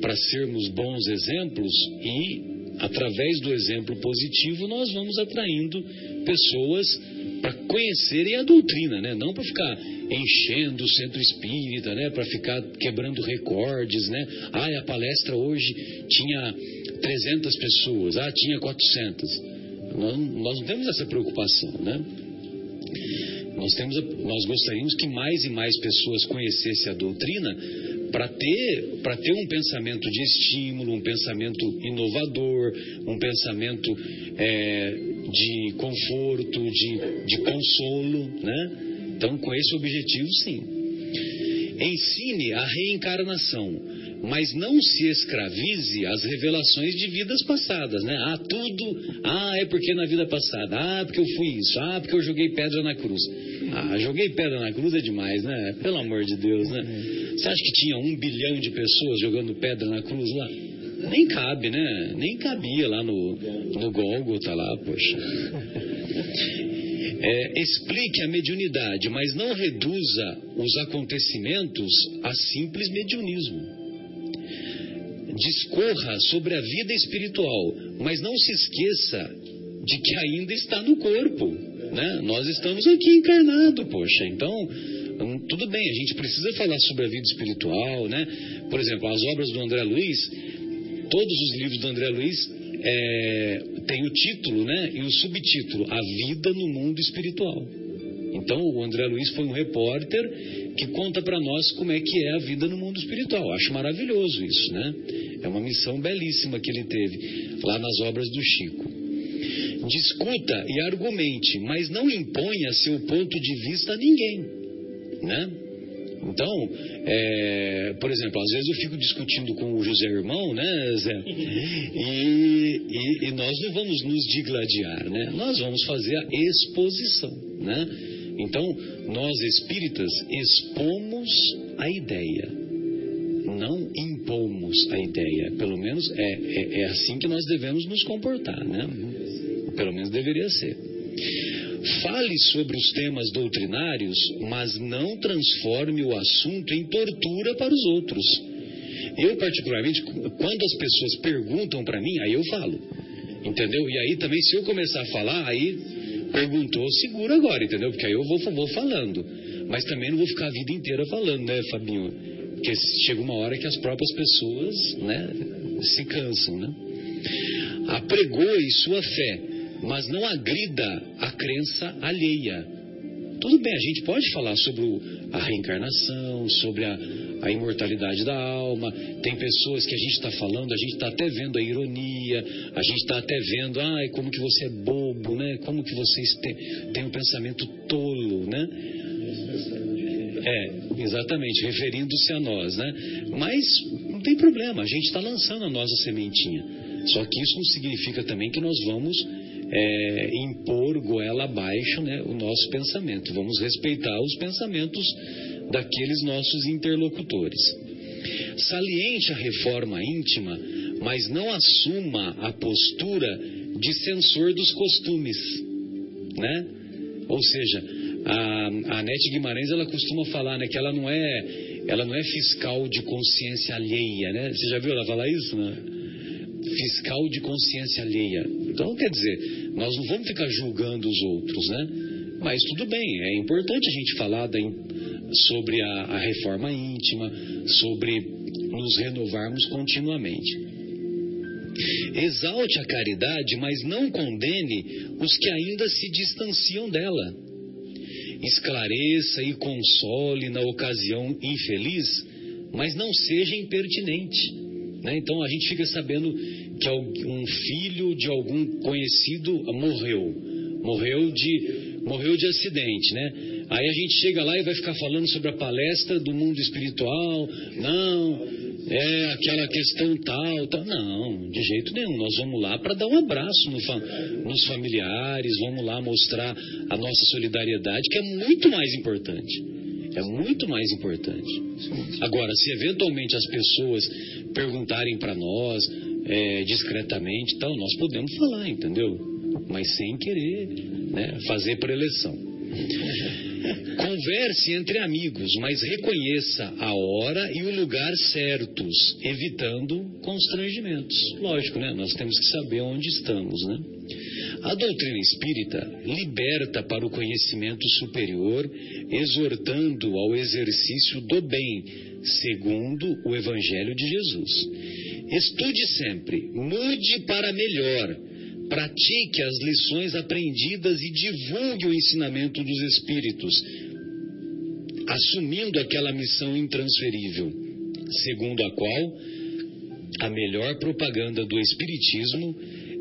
para sermos bons exemplos e, através do exemplo positivo, nós vamos atraindo pessoas para conhecerem a doutrina, né? Não para ficar enchendo o centro espírita, né? Para ficar quebrando recordes, né? Ah, a palestra hoje tinha 300 pessoas, ah, tinha 400. Nós, nós não temos essa preocupação, né? Nós, temos, nós gostaríamos que mais e mais pessoas conhecessem a doutrina para ter, para ter um pensamento de estímulo, um pensamento inovador, um pensamento é, de conforto, de, de consolo, né? Então, com esse objetivo, sim. Ensine a reencarnação, mas não se escravize às revelações de vidas passadas, né? Ah, tudo, ah, é porque na vida passada, ah, porque eu fui isso, ah, porque eu joguei pedra na cruz. Ah, joguei pedra na cruz é demais, né? Pelo amor de Deus, né? Você acha que tinha um bilhão de pessoas jogando pedra na cruz lá? Nem cabe, né? Nem cabia lá no, no Gólgota lá, poxa. É, explique a mediunidade, mas não reduza os acontecimentos a simples mediunismo discorra sobre a vida espiritual, mas não se esqueça de que ainda está no corpo. Né? Nós estamos aqui encarnados, poxa. Então, hum, tudo bem, a gente precisa falar sobre a vida espiritual, né? Por exemplo, as obras do André Luiz, todos os livros do André Luiz é, têm o título, né? E o subtítulo, A Vida no Mundo Espiritual. Então, o André Luiz foi um repórter que conta para nós como é que é a vida no mundo espiritual. Acho maravilhoso isso, né? É uma missão belíssima que ele teve lá nas obras do Chico. Discuta e argumente, mas não imponha seu ponto de vista a ninguém, né? Então, é, por exemplo, às vezes eu fico discutindo com o José Irmão, né, Zé? E, e, e nós não vamos nos digladiar, né? Nós vamos fazer a exposição, né? Então, nós espíritas expomos a ideia, não impomos a ideia. Pelo menos é, é, é assim que nós devemos nos comportar, né? Pelo menos deveria ser. Fale sobre os temas doutrinários, mas não transforme o assunto em tortura para os outros. Eu, particularmente, quando as pessoas perguntam para mim, aí eu falo. Entendeu? E aí também, se eu começar a falar, aí perguntou, segura agora, entendeu? Porque aí eu vou, vou falando. Mas também não vou ficar a vida inteira falando, né, Fabinho? Porque chega uma hora que as próprias pessoas, né, se cansam, né? Apregoe sua fé, mas não agrida a crença alheia. Tudo bem, a gente pode falar sobre a reencarnação, sobre a, a imortalidade da alma. Tem pessoas que a gente está falando, a gente está até vendo a ironia, a gente está até vendo, ai, como que você é bobo, né? Como que vocês têm, um pensamento tolo, né? É, exatamente, referindo-se a nós, né? Mas não tem problema, a gente está lançando a nossa sementinha. Só que isso não significa também que nós vamos é, impor goela abaixo né, o nosso pensamento. Vamos respeitar os pensamentos daqueles nossos interlocutores. Saliente a reforma íntima, mas não assuma a postura de censor dos costumes, né? Ou seja, a, a Nete Guimarães ela costuma falar, né, que ela não é, ela não é fiscal de consciência alheia, né? Você já viu ela falar isso, né? Fiscal de consciência alheia. Então, quer dizer, nós não vamos ficar julgando os outros, né? Mas tudo bem, é importante a gente falar da, sobre a, a reforma íntima, sobre nos renovarmos continuamente. Exalte a caridade, mas não condene os que ainda se distanciam dela. Esclareça e console na ocasião infeliz, mas não seja impertinente. Né? Então a gente fica sabendo que um filho de algum conhecido morreu. Morreu de, morreu de acidente, né? Aí a gente chega lá e vai ficar falando sobre a palestra do mundo espiritual. Não, é aquela questão tal, tal. Não, de jeito nenhum. Nós vamos lá para dar um abraço no, nos familiares, vamos lá mostrar a nossa solidariedade, que é muito mais importante. É muito mais importante. Agora, se eventualmente as pessoas perguntarem para nós é, discretamente, tal, nós podemos falar, entendeu? Mas sem querer né, fazer preleção. Converse entre amigos, mas reconheça a hora e o lugar certos, evitando constrangimentos. Lógico, né? Nós temos que saber onde estamos, né? A doutrina espírita liberta para o conhecimento superior, exortando ao exercício do bem, segundo o Evangelho de Jesus. Estude sempre, mude para melhor, pratique as lições aprendidas e divulgue o ensinamento dos Espíritos, assumindo aquela missão intransferível, segundo a qual a melhor propaganda do Espiritismo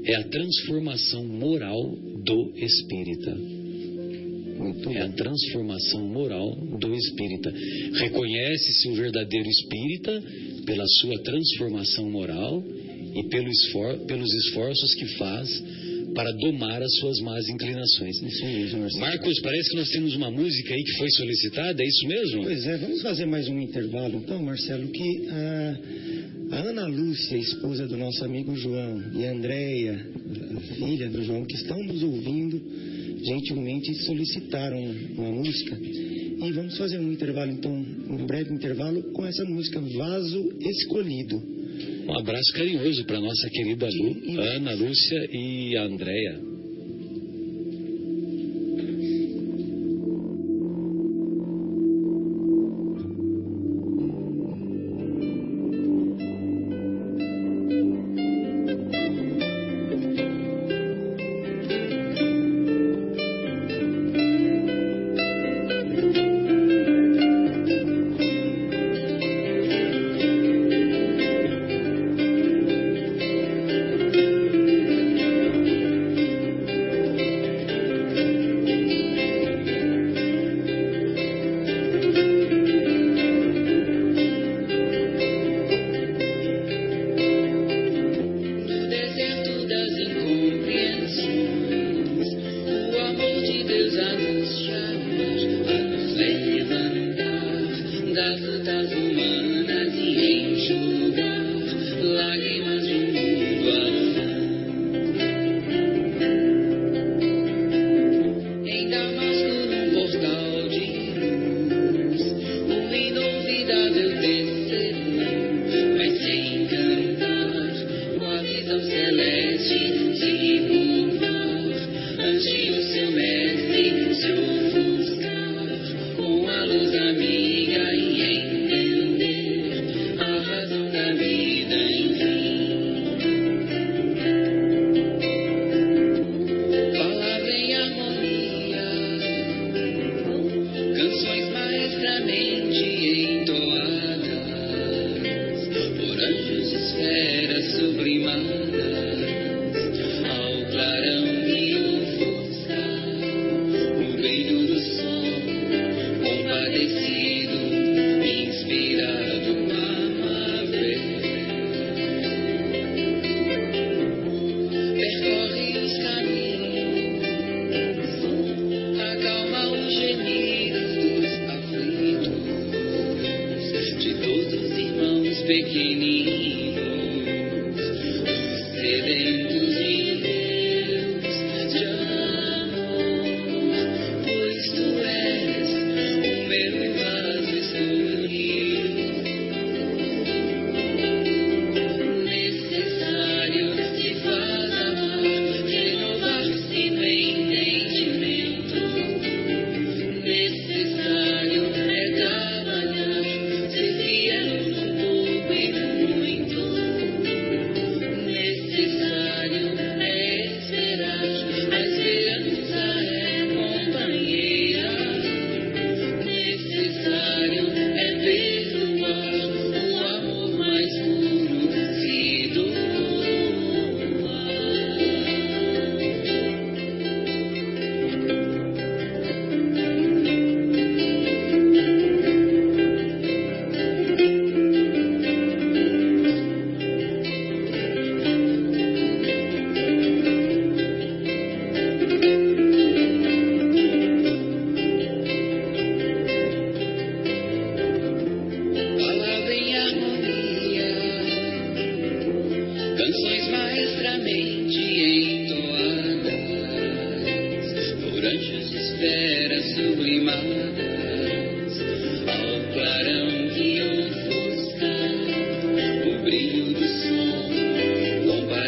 é a transformação moral do espírita. É a transformação moral do espírita. Reconhece-se o verdadeiro espírita pela sua transformação moral e pelo esfor pelos esforços que faz para domar as suas más inclinações. Isso mesmo, Marcelo. Marcos, parece que nós temos uma música aí que foi solicitada, é isso mesmo? Pois é, vamos fazer mais um intervalo então, Marcelo, que a, a Ana Lúcia, esposa do nosso amigo João, e a Andréia, filha do João, que estão nos ouvindo, gentilmente solicitaram uma música. E vamos fazer um intervalo, então, um breve intervalo com essa música, Vaso Escolhido. Um abraço carinhoso para nossa querida Lu, Ana Lúcia e a Andréia.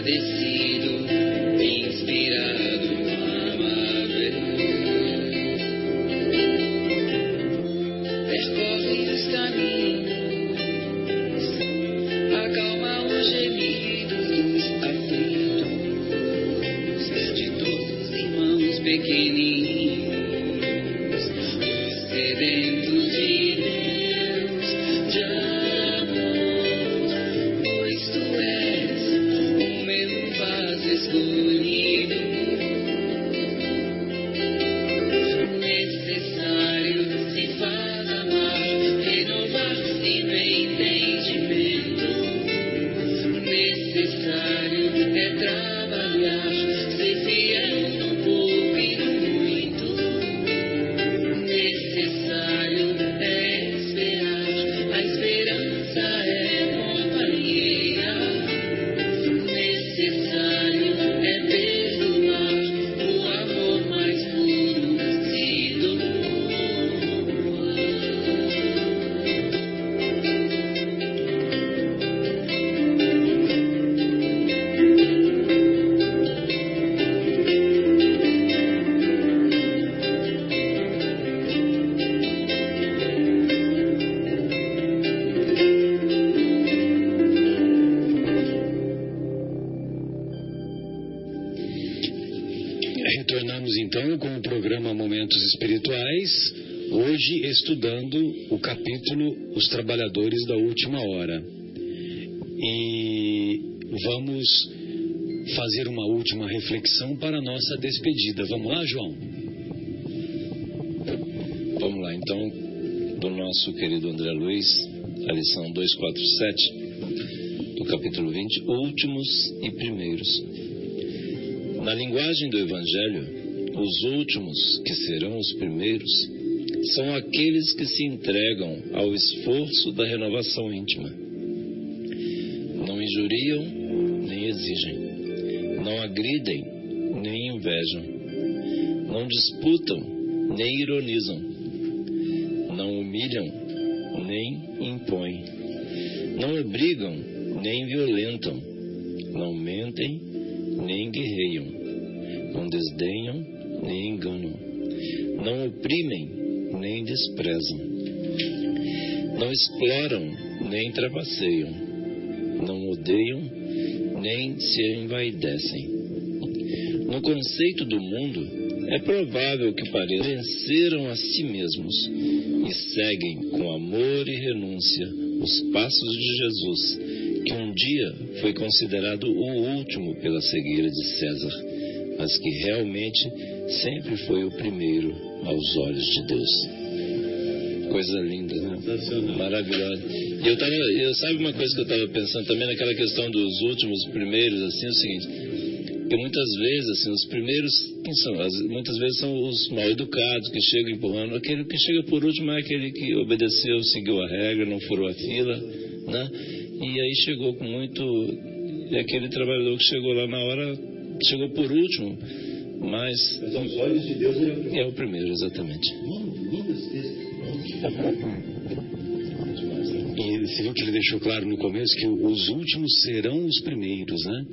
dice estudando o capítulo Os Trabalhadores da Última Hora. E vamos fazer uma última reflexão para a nossa despedida. Vamos lá, João? Vamos lá, então, do nosso querido André Luiz, a lição 247, do capítulo 20, Últimos e Primeiros. Na linguagem do Evangelho, os últimos, que serão os primeiros, são aqueles que se entregam ao esforço da renovação íntima. Não injuriam nem exigem, não agridem nem invejam, não disputam nem ironizam, não odeiam nem se envaidecem. No conceito do mundo, é provável que pareça venceram a si mesmos e seguem com amor e renúncia os passos de Jesus, que um dia foi considerado o último pela cegueira de César, mas que realmente sempre foi o primeiro aos olhos de Deus. Coisa linda, né? Maravilhosa. E eu tava, eu sabe uma coisa que eu estava pensando também naquela questão dos últimos, primeiros, assim, é o seguinte, que muitas vezes, assim, os primeiros, quem são? As- muitas vezes são os mal educados que chegam empurrando. Aquele que chega por último é aquele que obedeceu, seguiu a regra, não furou a fila, né? E aí chegou com muito. É aquele trabalhador que chegou lá na hora, chegou por último, mas Mas aos olhos de Deus ele é o primeiro. é o primeiro, exatamente. E você viu que ele deixou claro no começo que os últimos serão os primeiros, né?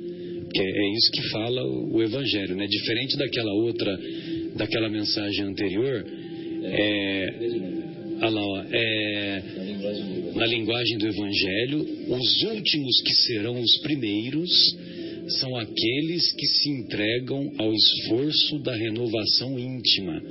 Que é, é isso que fala o, Evangelho, né? Diferente daquela outra, daquela mensagem anterior, é, lá, é, na linguagem do Evangelho, os últimos que serão os primeiros são aqueles que se entregam ao esforço da renovação íntima,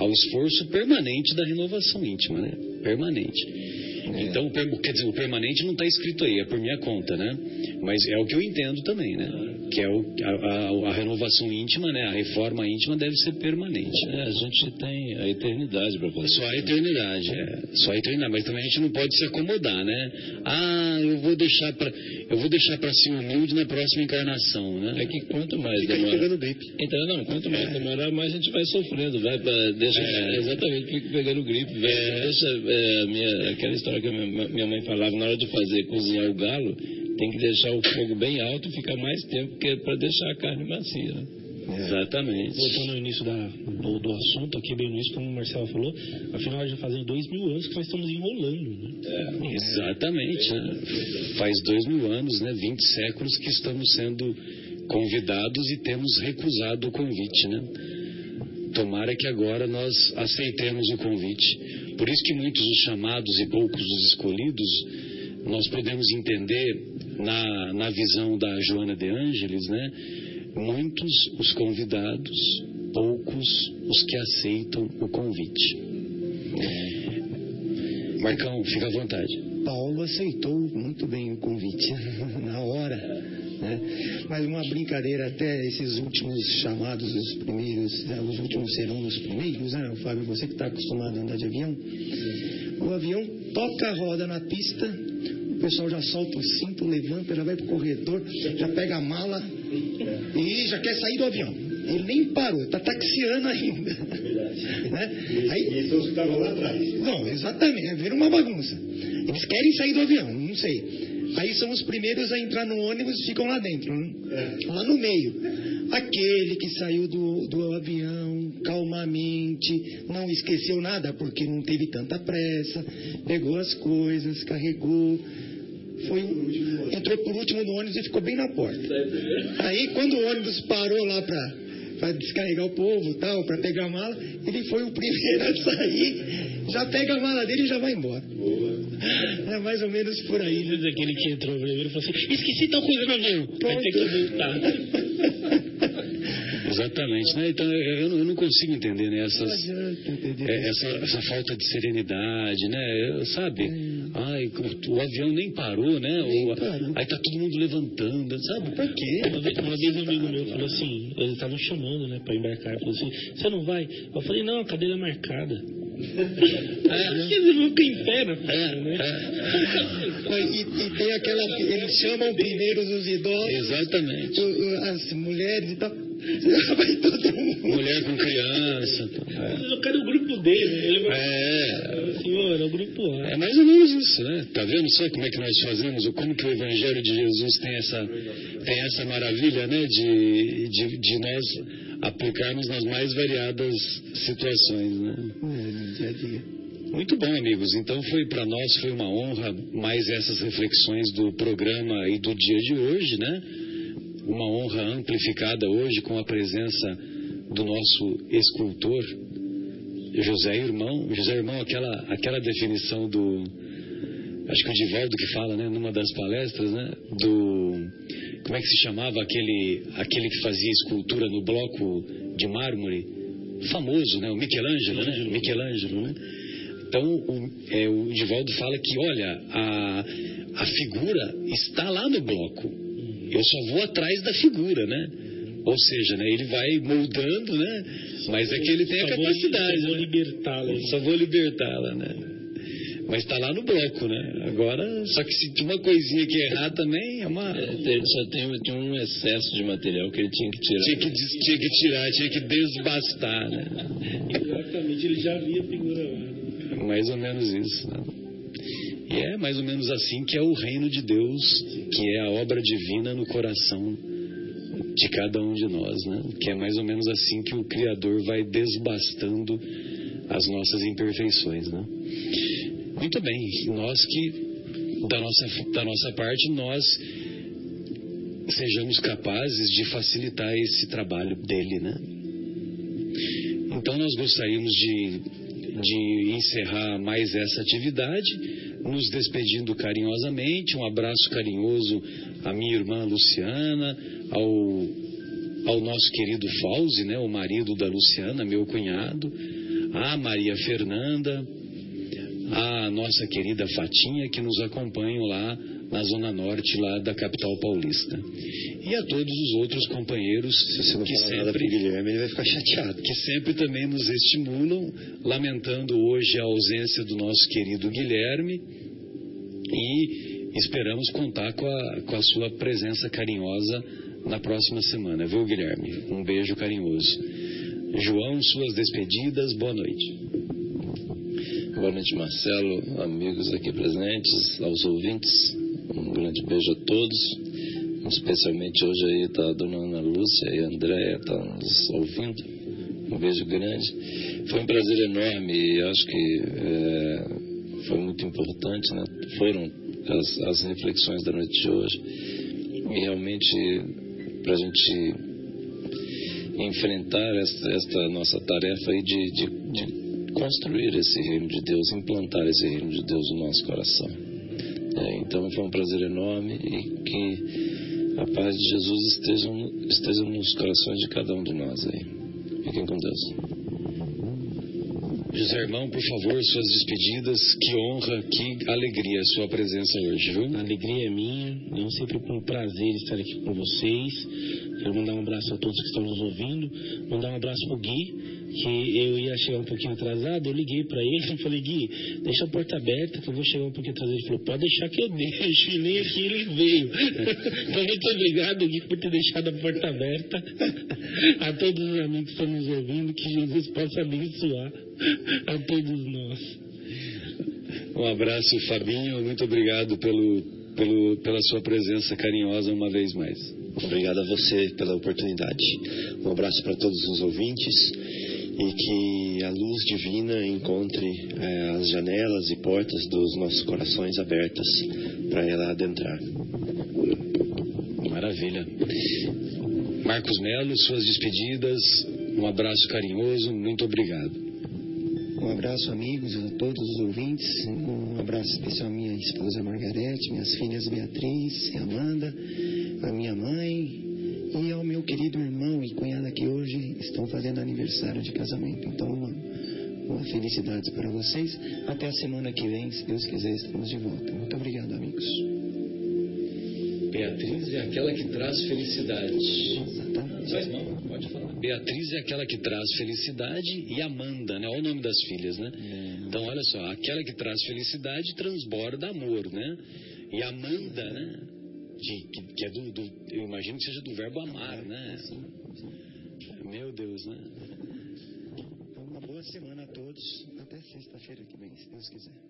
ao esforço permanente da renovação íntima, né? Permanente. Então, o per- quer dizer, o permanente não está escrito aí, é por minha conta, né? Mas é o que eu entendo também, né? Que é o, a, a- a renovação íntima, né? A reforma íntima deve ser permanente. É, a gente tem a eternidade para fazer. Só a eternidade, é. Só a eternidade. Mas também a gente não pode se acomodar, né? Ah, eu vou deixar para eu vou deixar para ser humilde na próxima encarnação, né? É que quanto mais Fica demora. pegando gripe. Então, não, quanto mais demorar, mais a gente vai sofrendo, vai pra, deixa, É. exatamente, fica pegando gripe, vai, deixa, é, minha, aquela história que a minha, mãe falava, na hora de fazer, cozinhar o galo, tem que deixar o fogo bem alto e ficar mais tempo para deixar a carne macia. Né? Exatamente. Voltando ao início da, do, do assunto, aqui bem no início, como o Marcelo falou, afinal já fazem dois mil anos que nós estamos enrolando. Né? Exatamente. Né? Faz dois mil anos, né? 20 séculos que estamos sendo convidados e temos recusado o convite, né? Tomara que agora nós aceitemos o convite. Por isso que muitos os chamados e poucos os escolhidos, nós podemos entender na, na visão da Joana de Ângeles, né? Muitos os convidados, poucos os que aceitam o convite. Marcão, fica à vontade. Paulo aceitou muito bem o convite, na hora. Né? Mas uma brincadeira, até esses últimos chamados, os primeiros, né? os últimos serão os primeiros, né, Fábio? Você que está acostumado a andar de avião. O avião toca a roda na pista, o pessoal já solta o cinto, levanta, já vai pro corredor, já pega a mala e já quer sair do avião. Ele nem parou, está taxiando ainda. Né? Aí, Isso ficava lá atrás. não, exatamente, é vira uma bagunça. Eles querem sair do avião, não sei. Aí são os primeiros a entrar no ônibus e ficam lá dentro, né? lá no meio. Aquele que saiu do, do avião calmamente, não esqueceu nada porque não teve tanta pressa, pegou as coisas, carregou, foi, entrou por último no ônibus e ficou bem na porta. Aí quando o ônibus parou lá para para descarregar o povo tal, para pegar a mala, ele foi o primeiro a sair, já pega a mala dele e já vai embora. É mais ou menos por aí, né? Que entrou primeiro e falou assim: esqueci tal coisa no avião. Vai ter que voltar. Exatamente, né? Então eu, eu não- consigo entender né, essas, é, essa, essa falta de serenidade, né? Eu- Sabe? Ai, o, o avião nem parou, né? O- aí tá todo mundo levantando, sabe? Por quê? Uma vez, uma vez um amigo meu falou assim, eles estavam chamando, né, pra embarcar, falou assim, você não vai? Eu falei, não, a cadeira é marcada. É, ficar em pé na fila, né? E, e tem aquela. Eles chamam primeiro os idosos, Exatamente. as mulheres e tal. Vai todo mundo. Mulher com criança. tá? Eu quero o grupo dele. Ele vai... É, Senhor, é o grupo A. É mais ou menos isso, né? Tá vendo só como é que nós fazemos, ou como que o Evangelho de Jesus tem essa, tem essa maravilha, né? De, de, de nós aplicarmos nas mais variadas situações, né? É, dia a dia. Muito bom, amigos. Então foi para nós foi uma honra mais essas reflexões do programa e do dia de hoje, né? Uma honra amplificada hoje com a presença do nosso escultor José Irmão. José Irmão, aquela aquela definição do acho que o Divaldo que fala, né, numa das palestras, né, do como é que se chamava aquele aquele que fazia escultura no bloco de mármore famoso, né, o Michelangelo, né? Michelangelo, né? Então, o, é, o Divaldo fala que, olha, a, a figura está lá no bloco. Eu só vou atrás da figura, né? Ou seja, né, ele vai moldando, né? Mas é que ele tem a capacidade. só vou né? libertá-la. Só vou libertá-la, né? Mas está lá no bloco, né? Agora, só que se uma coisinha que errar também é uma. É, tem- só tem, tem um excesso de material que ele tinha que tirar. Tinha que, des- tinha que tirar, tinha que desbastar, né? Exatamente, ele já via a figura lá. Mais ou menos isso. Né? E é mais ou menos assim que é o reino de Deus, que é a obra divina no coração de cada um de nós, né? Que é mais ou menos assim que o Criador vai desbastando as nossas imperfeições, né? Muito bem, nós que da nossa da nossa parte nós sejamos capazes de facilitar esse trabalho dele, né? Então nós gostaríamos de, de encerrar mais essa atividade, nos despedindo carinhosamente, um abraço carinhoso à minha irmã Luciana, ao, ao nosso querido Fauzi, né, o marido da Luciana, meu cunhado, à Maria Fernanda, à nossa querida Fatinha, que nos acompanham lá na Zona Norte, lá da capital paulista. E a todos os outros companheiros Se você não que sempre Guilherme, ele vai ficar chateado. que sempre também nos estimulam, lamentando hoje a ausência do nosso querido Guilherme e esperamos contar com a, com a sua presença carinhosa na próxima semana, viu, Guilherme? Um beijo carinhoso. João, suas despedidas, boa noite. Noite, Marcelo, amigos aqui presentes, aos ouvintes. Um grande beijo a todos, especialmente hoje aí está a dona Ana Lúcia e a Andréia estão tá nos ouvindo. Um beijo grande. Foi um prazer enorme e acho que é, foi muito importante, né? Foram as, as reflexões da noite de hoje. E realmente, para a gente enfrentar esta, esta, nossa tarefa aí de, de, de, construir esse reino de Deus, implantar esse reino de Deus no nosso coração. É, então foi um prazer enorme e que a paz de Jesus esteja, esteja nos corações de cada um de nós aí. Fiquem com Deus. José Irmão, por favor, suas despedidas. Que honra, que alegria a sua presença hoje, viu? A alegria é minha. É sempre um prazer estar aqui com vocês. Quero mandar um abraço a todos que estão nos ouvindo. Mandar um abraço pro Gui, que eu ia chegar um pouquinho atrasado. Eu liguei para ele e falei, Gui, deixa a porta aberta que eu vou chegar um pouquinho atrasado. Ele falou, pode deixar que eu deixo. E nem aqui ele veio. então, muito obrigado, Gui, por ter deixado a porta aberta. a todos os amigos que estão nos ouvindo, que Jesus possa abençoar a todos nós. Um abraço, Fabinho. Muito obrigado pelo, pelo, pela sua presença carinhosa uma vez mais. Obrigado a você pela oportunidade. Um abraço para todos os ouvintes e que a luz divina encontre é, as janelas e portas dos nossos corações abertas para ela adentrar. Maravilha. Marcos Melo, suas despedidas. Um abraço carinhoso. Muito obrigado. Um abraço, amigos, a todos os ouvintes. Um abraço especial à minha esposa Margarete, minhas filhas Beatriz e Amanda, a minha mãe e ao meu querido irmão e cunhada que hoje estão fazendo aniversário de casamento. Então, uma, uma felicidade para vocês. Até a semana que vem, se Deus quiser, estamos de volta. Muito obrigado, amigos. Beatriz é aquela que traz felicidade. Exatamente. Faz mal, pode falar. Beatriz é aquela que traz felicidade e Amanda, né? Olha o nome das filhas, né? Então, olha só, aquela que traz felicidade transborda amor, né? E Amanda, né? De, que, que é do, do, eu imagino que seja do verbo amar, né? Meu Deus, né? Então, uma boa semana a todos. Até sexta-feira que vem, se Deus quiser.